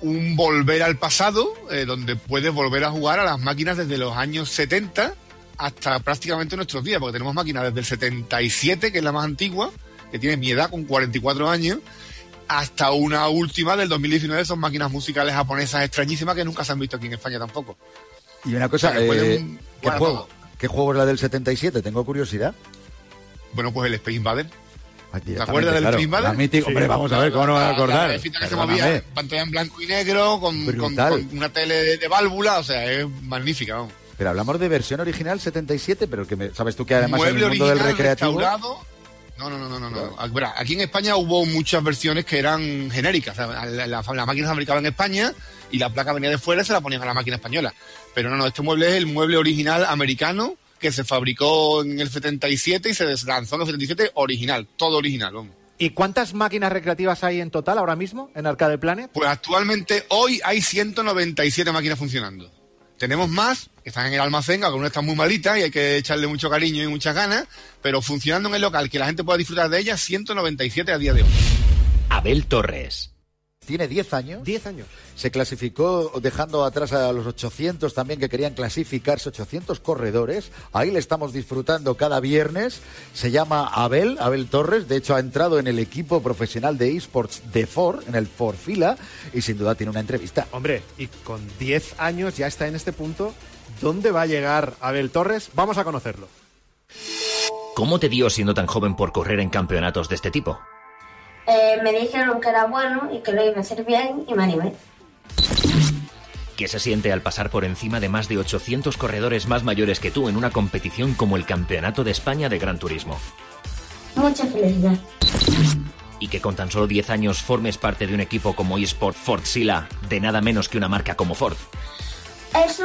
un volver al pasado, eh, donde puedes volver a jugar a las máquinas desde los años 70 hasta prácticamente nuestros días, porque tenemos máquinas desde el 77, que es la más antigua, que tiene mi edad con 44 años, hasta una última del 2019, son máquinas musicales japonesas extrañísimas que nunca se han visto aquí en España tampoco. Y una cosa, O sea, que pueden ¿qué, juego, todo. ¿qué juego es la del 77? Tengo curiosidad. Bueno, pues el Space Invader. Aquí, ¿Te acuerdas del claro, Space Invader? la mítica- hombre, vamos a ver, ¿cómo no voy a La- la acordar? navecita que se movía, pantalla en blanco y negro, con, con- Brutal. con una tele de, de válvula, o sea, es magnífica, vamos. Pero hablamos de versión original 77, pero que me- sabes tú que además en el mundo del recreativo... restaurado. No, no, no, no, no. Aquí en España hubo muchas versiones que eran genéricas. O sea, la, la- la máquina se fabricaba en España y la placa venía de fuera y se la ponían a la máquina española. Pero no, no, este mueble es el mueble original americano que se fabricó en el 77 y se lanzó en el 77 original, todo original. vamos. ¿Y cuántas máquinas recreativas hay en total ahora mismo en Arcade Planet? Pues actualmente hoy hay 197 máquinas funcionando. Tenemos más que están en el almacén, algunas están muy malitas y hay que echarle mucho cariño y muchas ganas, pero funcionando en el local, que la gente pueda disfrutar de ellas, 197 a día de hoy. Abel Torres. Tiene 10 años. 10 años. Se clasificó dejando atrás a los 800 también que querían clasificarse, 800 corredores. Ahí le estamos disfrutando cada viernes. Se llama Abel, Abel Torres. De hecho, ha entrado en el equipo profesional de esports de Ford, en el Ford Fila, y sin duda tiene una entrevista. Hombre, y con 10 años ya está en este punto. ¿Dónde va a llegar Abel Torres? Vamos a conocerlo. ¿Cómo te dio siendo tan joven por correr en campeonatos de este tipo? Eh, me dijeron que era bueno y que lo iba a hacer bien y me animé. ¿Qué se siente al pasar por encima de más de 800 corredores más mayores que tú en una competición como el Campeonato de España de Gran Turismo? Mucha felicidad. Y que con tan solo 10 años formes parte de un equipo como eSport Ford Sila, de nada menos que una marca como Ford. Eso,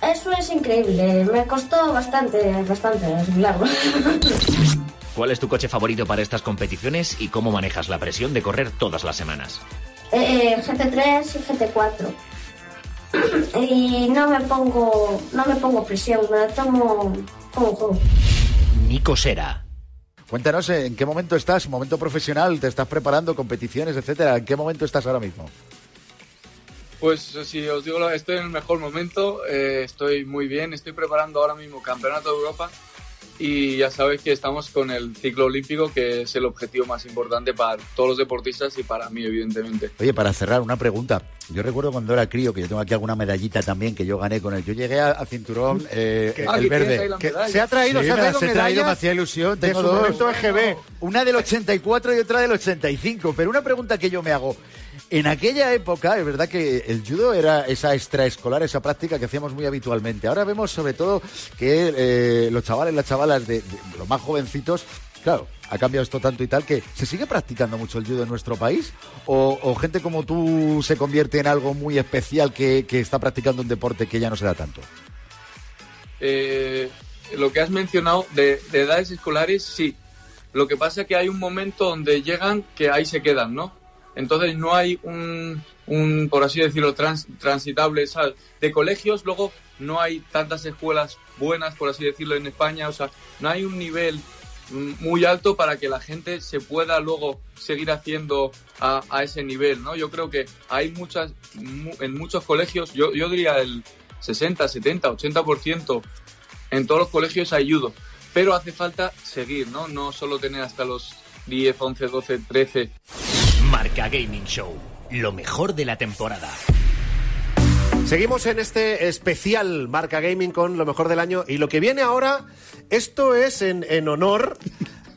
eso es increíble. Me costó bastante, bastante asimilarlo. ¿Cuál es tu coche favorito para estas competiciones y cómo manejas la presión de correr todas las semanas? Eh, GT3 y GT4. Y no me pongo, no me pongo presión, me lo tomo como juego. Nico Sera. Cuéntanos eh, en qué momento estás, momento profesional, te estás preparando, competiciones, etcétera. ¿En qué momento estás ahora mismo? Pues si os digo, estoy en el mejor momento, eh, estoy muy bien, estoy preparando ahora mismo Campeonato de Europa y ya sabéis que estamos con el ciclo olímpico, que es el objetivo más importante para todos los deportistas y para mí, evidentemente. Oye, para cerrar, una pregunta. Yo recuerdo cuando era crío, que yo tengo aquí alguna medallita también que yo gané con él. Yo llegué a, a cinturón eh, Que- el Ah, verde. Se ha traído, Sí, se ha traído me hacía ilusión. de Tengo su dos. momento EGB. Una del 84 y otra del 85. Pero una pregunta que yo me hago. En aquella época, es verdad que el judo era esa extraescolar, esa práctica que hacíamos muy habitualmente. Ahora vemos sobre todo que eh, los chavales, las chavalas de, de los más jovencitos, claro, ha cambiado esto tanto y tal que se sigue practicando mucho el judo en nuestro país o, gente como tú se convierte en algo muy especial que, está practicando un deporte que ya no se da tanto. Eh, lo que has mencionado de, de edades escolares, sí. Lo que pasa es que hay un momento donde llegan que ahí se quedan, ¿no? Entonces no hay un, por así decirlo, trans- transitable ¿sabes? de colegios. Luego no hay tantas escuelas buenas, por así decirlo, en España. O sea, no hay un nivel muy alto para que la gente se pueda luego seguir haciendo a, a ese nivel, ¿no? Yo creo que hay muchas, mu- en muchos colegios, yo, yo diría el 60, 70, 80% en todos los colegios hay judo, pero hace falta seguir, ¿no? No solo tener hasta los 10, 11, 12, 13. Marca Gaming Show. Lo mejor de la temporada. Seguimos en este especial Marca Gaming con lo mejor del año y lo que viene ahora, esto es en, en honor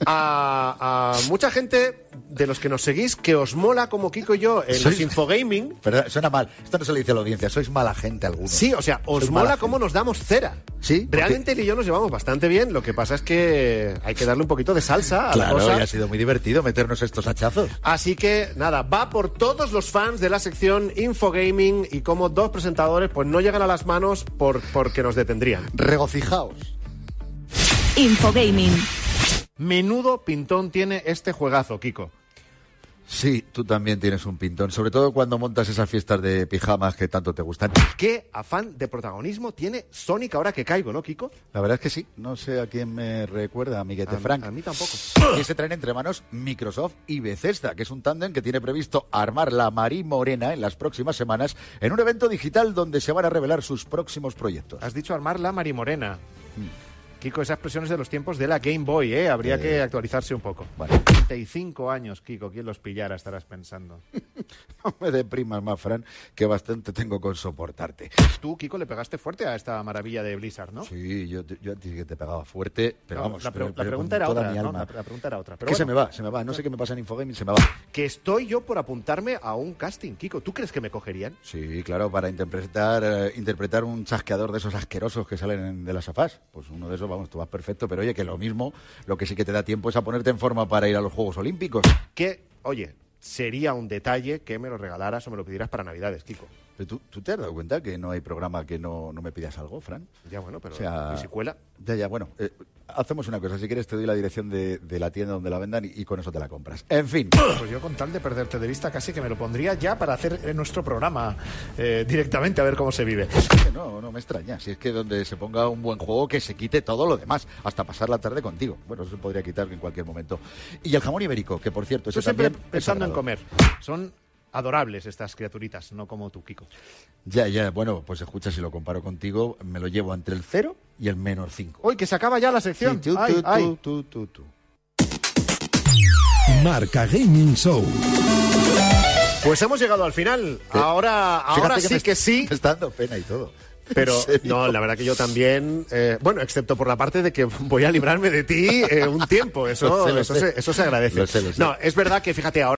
a, a mucha gente de los que nos seguís que os mola como Kiko y yo en los Sois- infogaming. Perdón, suena mal. Esto no se le dice a la audiencia. Sois mala gente algunos. Sí, o sea, os Sois mola cómo nos damos cera. Sí. Realmente él y yo nos llevamos bastante bien, lo que pasa es que hay que darle un poquito de salsa a la Claro, cosa. y ha sido muy divertido meternos estos hachazos. Así que nada, va por todos los fans de la sección Infogaming y como dos presentadores pues no llegan a las manos por, porque nos detendrían. Regocijaos. Infogaming. Menudo pintón tiene este juegazo, Kiko. Sí, tú también tienes un pintón, sobre todo cuando montas esas fiestas de pijamas que tanto te gustan. ¿Qué afán de protagonismo tiene Sonic ahora que caigo, no, Kiko? La verdad es que sí, no sé a quién me recuerda, amiguete A mí- Frank. a mí tampoco. Y se traen entre manos Microsoft y Bethesda, que es un tándem que tiene previsto armar la Marí Morena en las próximas semanas en un evento digital donde se van a revelar sus próximos proyectos. Has dicho armar la marimorena. Kiko, esa expresión es de los tiempos de la Game Boy, ¿eh? Habría Eh, que actualizarse un poco. Vale. 35 años, Kiko, ¿quién los pillara? Estarás pensando. No me deprimas más, Fran, que bastante tengo con soportarte. Tú, Kiko, le pegaste fuerte a esta maravilla de Blizzard, ¿no? Sí, yo, yo a ti sí que te pegaba fuerte, pero No, vamos. la, pre- pero- la pero pregunta era otra. ¿no? La, la pregunta era otra. Pero que se me va, se me va. No sé qué me pasa en Infogaming, se me va. Que estoy yo por apuntarme a un casting, Kiko. ¿Tú crees que me cogerían? Sí, claro, para interpretar, eh, interpretar un chasqueador de esos asquerosos que salen en- de las sofás. Pues uno de esos, vamos, tú vas perfecto, pero oye, que lo mismo, lo que sí que te da tiempo es a ponerte en forma para ir a los Juegos Olímpicos. Que, oye, sería un detalle que me lo regalaras o me lo pidieras para Navidades, Kiko. Pero ¿Tú, tú te has dado cuenta que no hay programa que no, no me pidas algo, Fran? Ya, bueno, pero O sea, ¿y si cuela? Ya, ya, bueno. eh, hacemos una cosa. Si quieres, te doy la dirección de, de la tienda donde la vendan y, y con eso te la compras. En fin. Pues yo con tal de perderte de vista casi que me lo pondría ya para hacer eh, nuestro programa eh, directamente a ver cómo se vive. No, no me extraña. Si es que donde se ponga un buen juego, que se quite todo lo demás, hasta pasar la tarde contigo. Bueno, eso se podría quitar en cualquier momento. Y el jamón ibérico, que por cierto, eso siempre pensando en comer. Son adorables estas criaturitas, no como tú, Kiko. Ya, ya, bueno, pues escucha, si lo comparo contigo, me lo llevo entre el 0 y el menos 5. Uy, que se acaba ya la sección. Sí, tú, Ay, tú, ay. tú, tú, tú. Marca Gaming Show. Pues hemos llegado al final. Ahora, ahora Fíjate sí me que sí. Me está dando pena y todo. Pero no, la verdad que yo también, eh, bueno, excepto por la parte de que voy a librarme de ti eh, un tiempo, eso, Lo sé, lo eso, sé. Se, eso se agradece. Lo sé, lo sé. No, es verdad que fíjate ahora.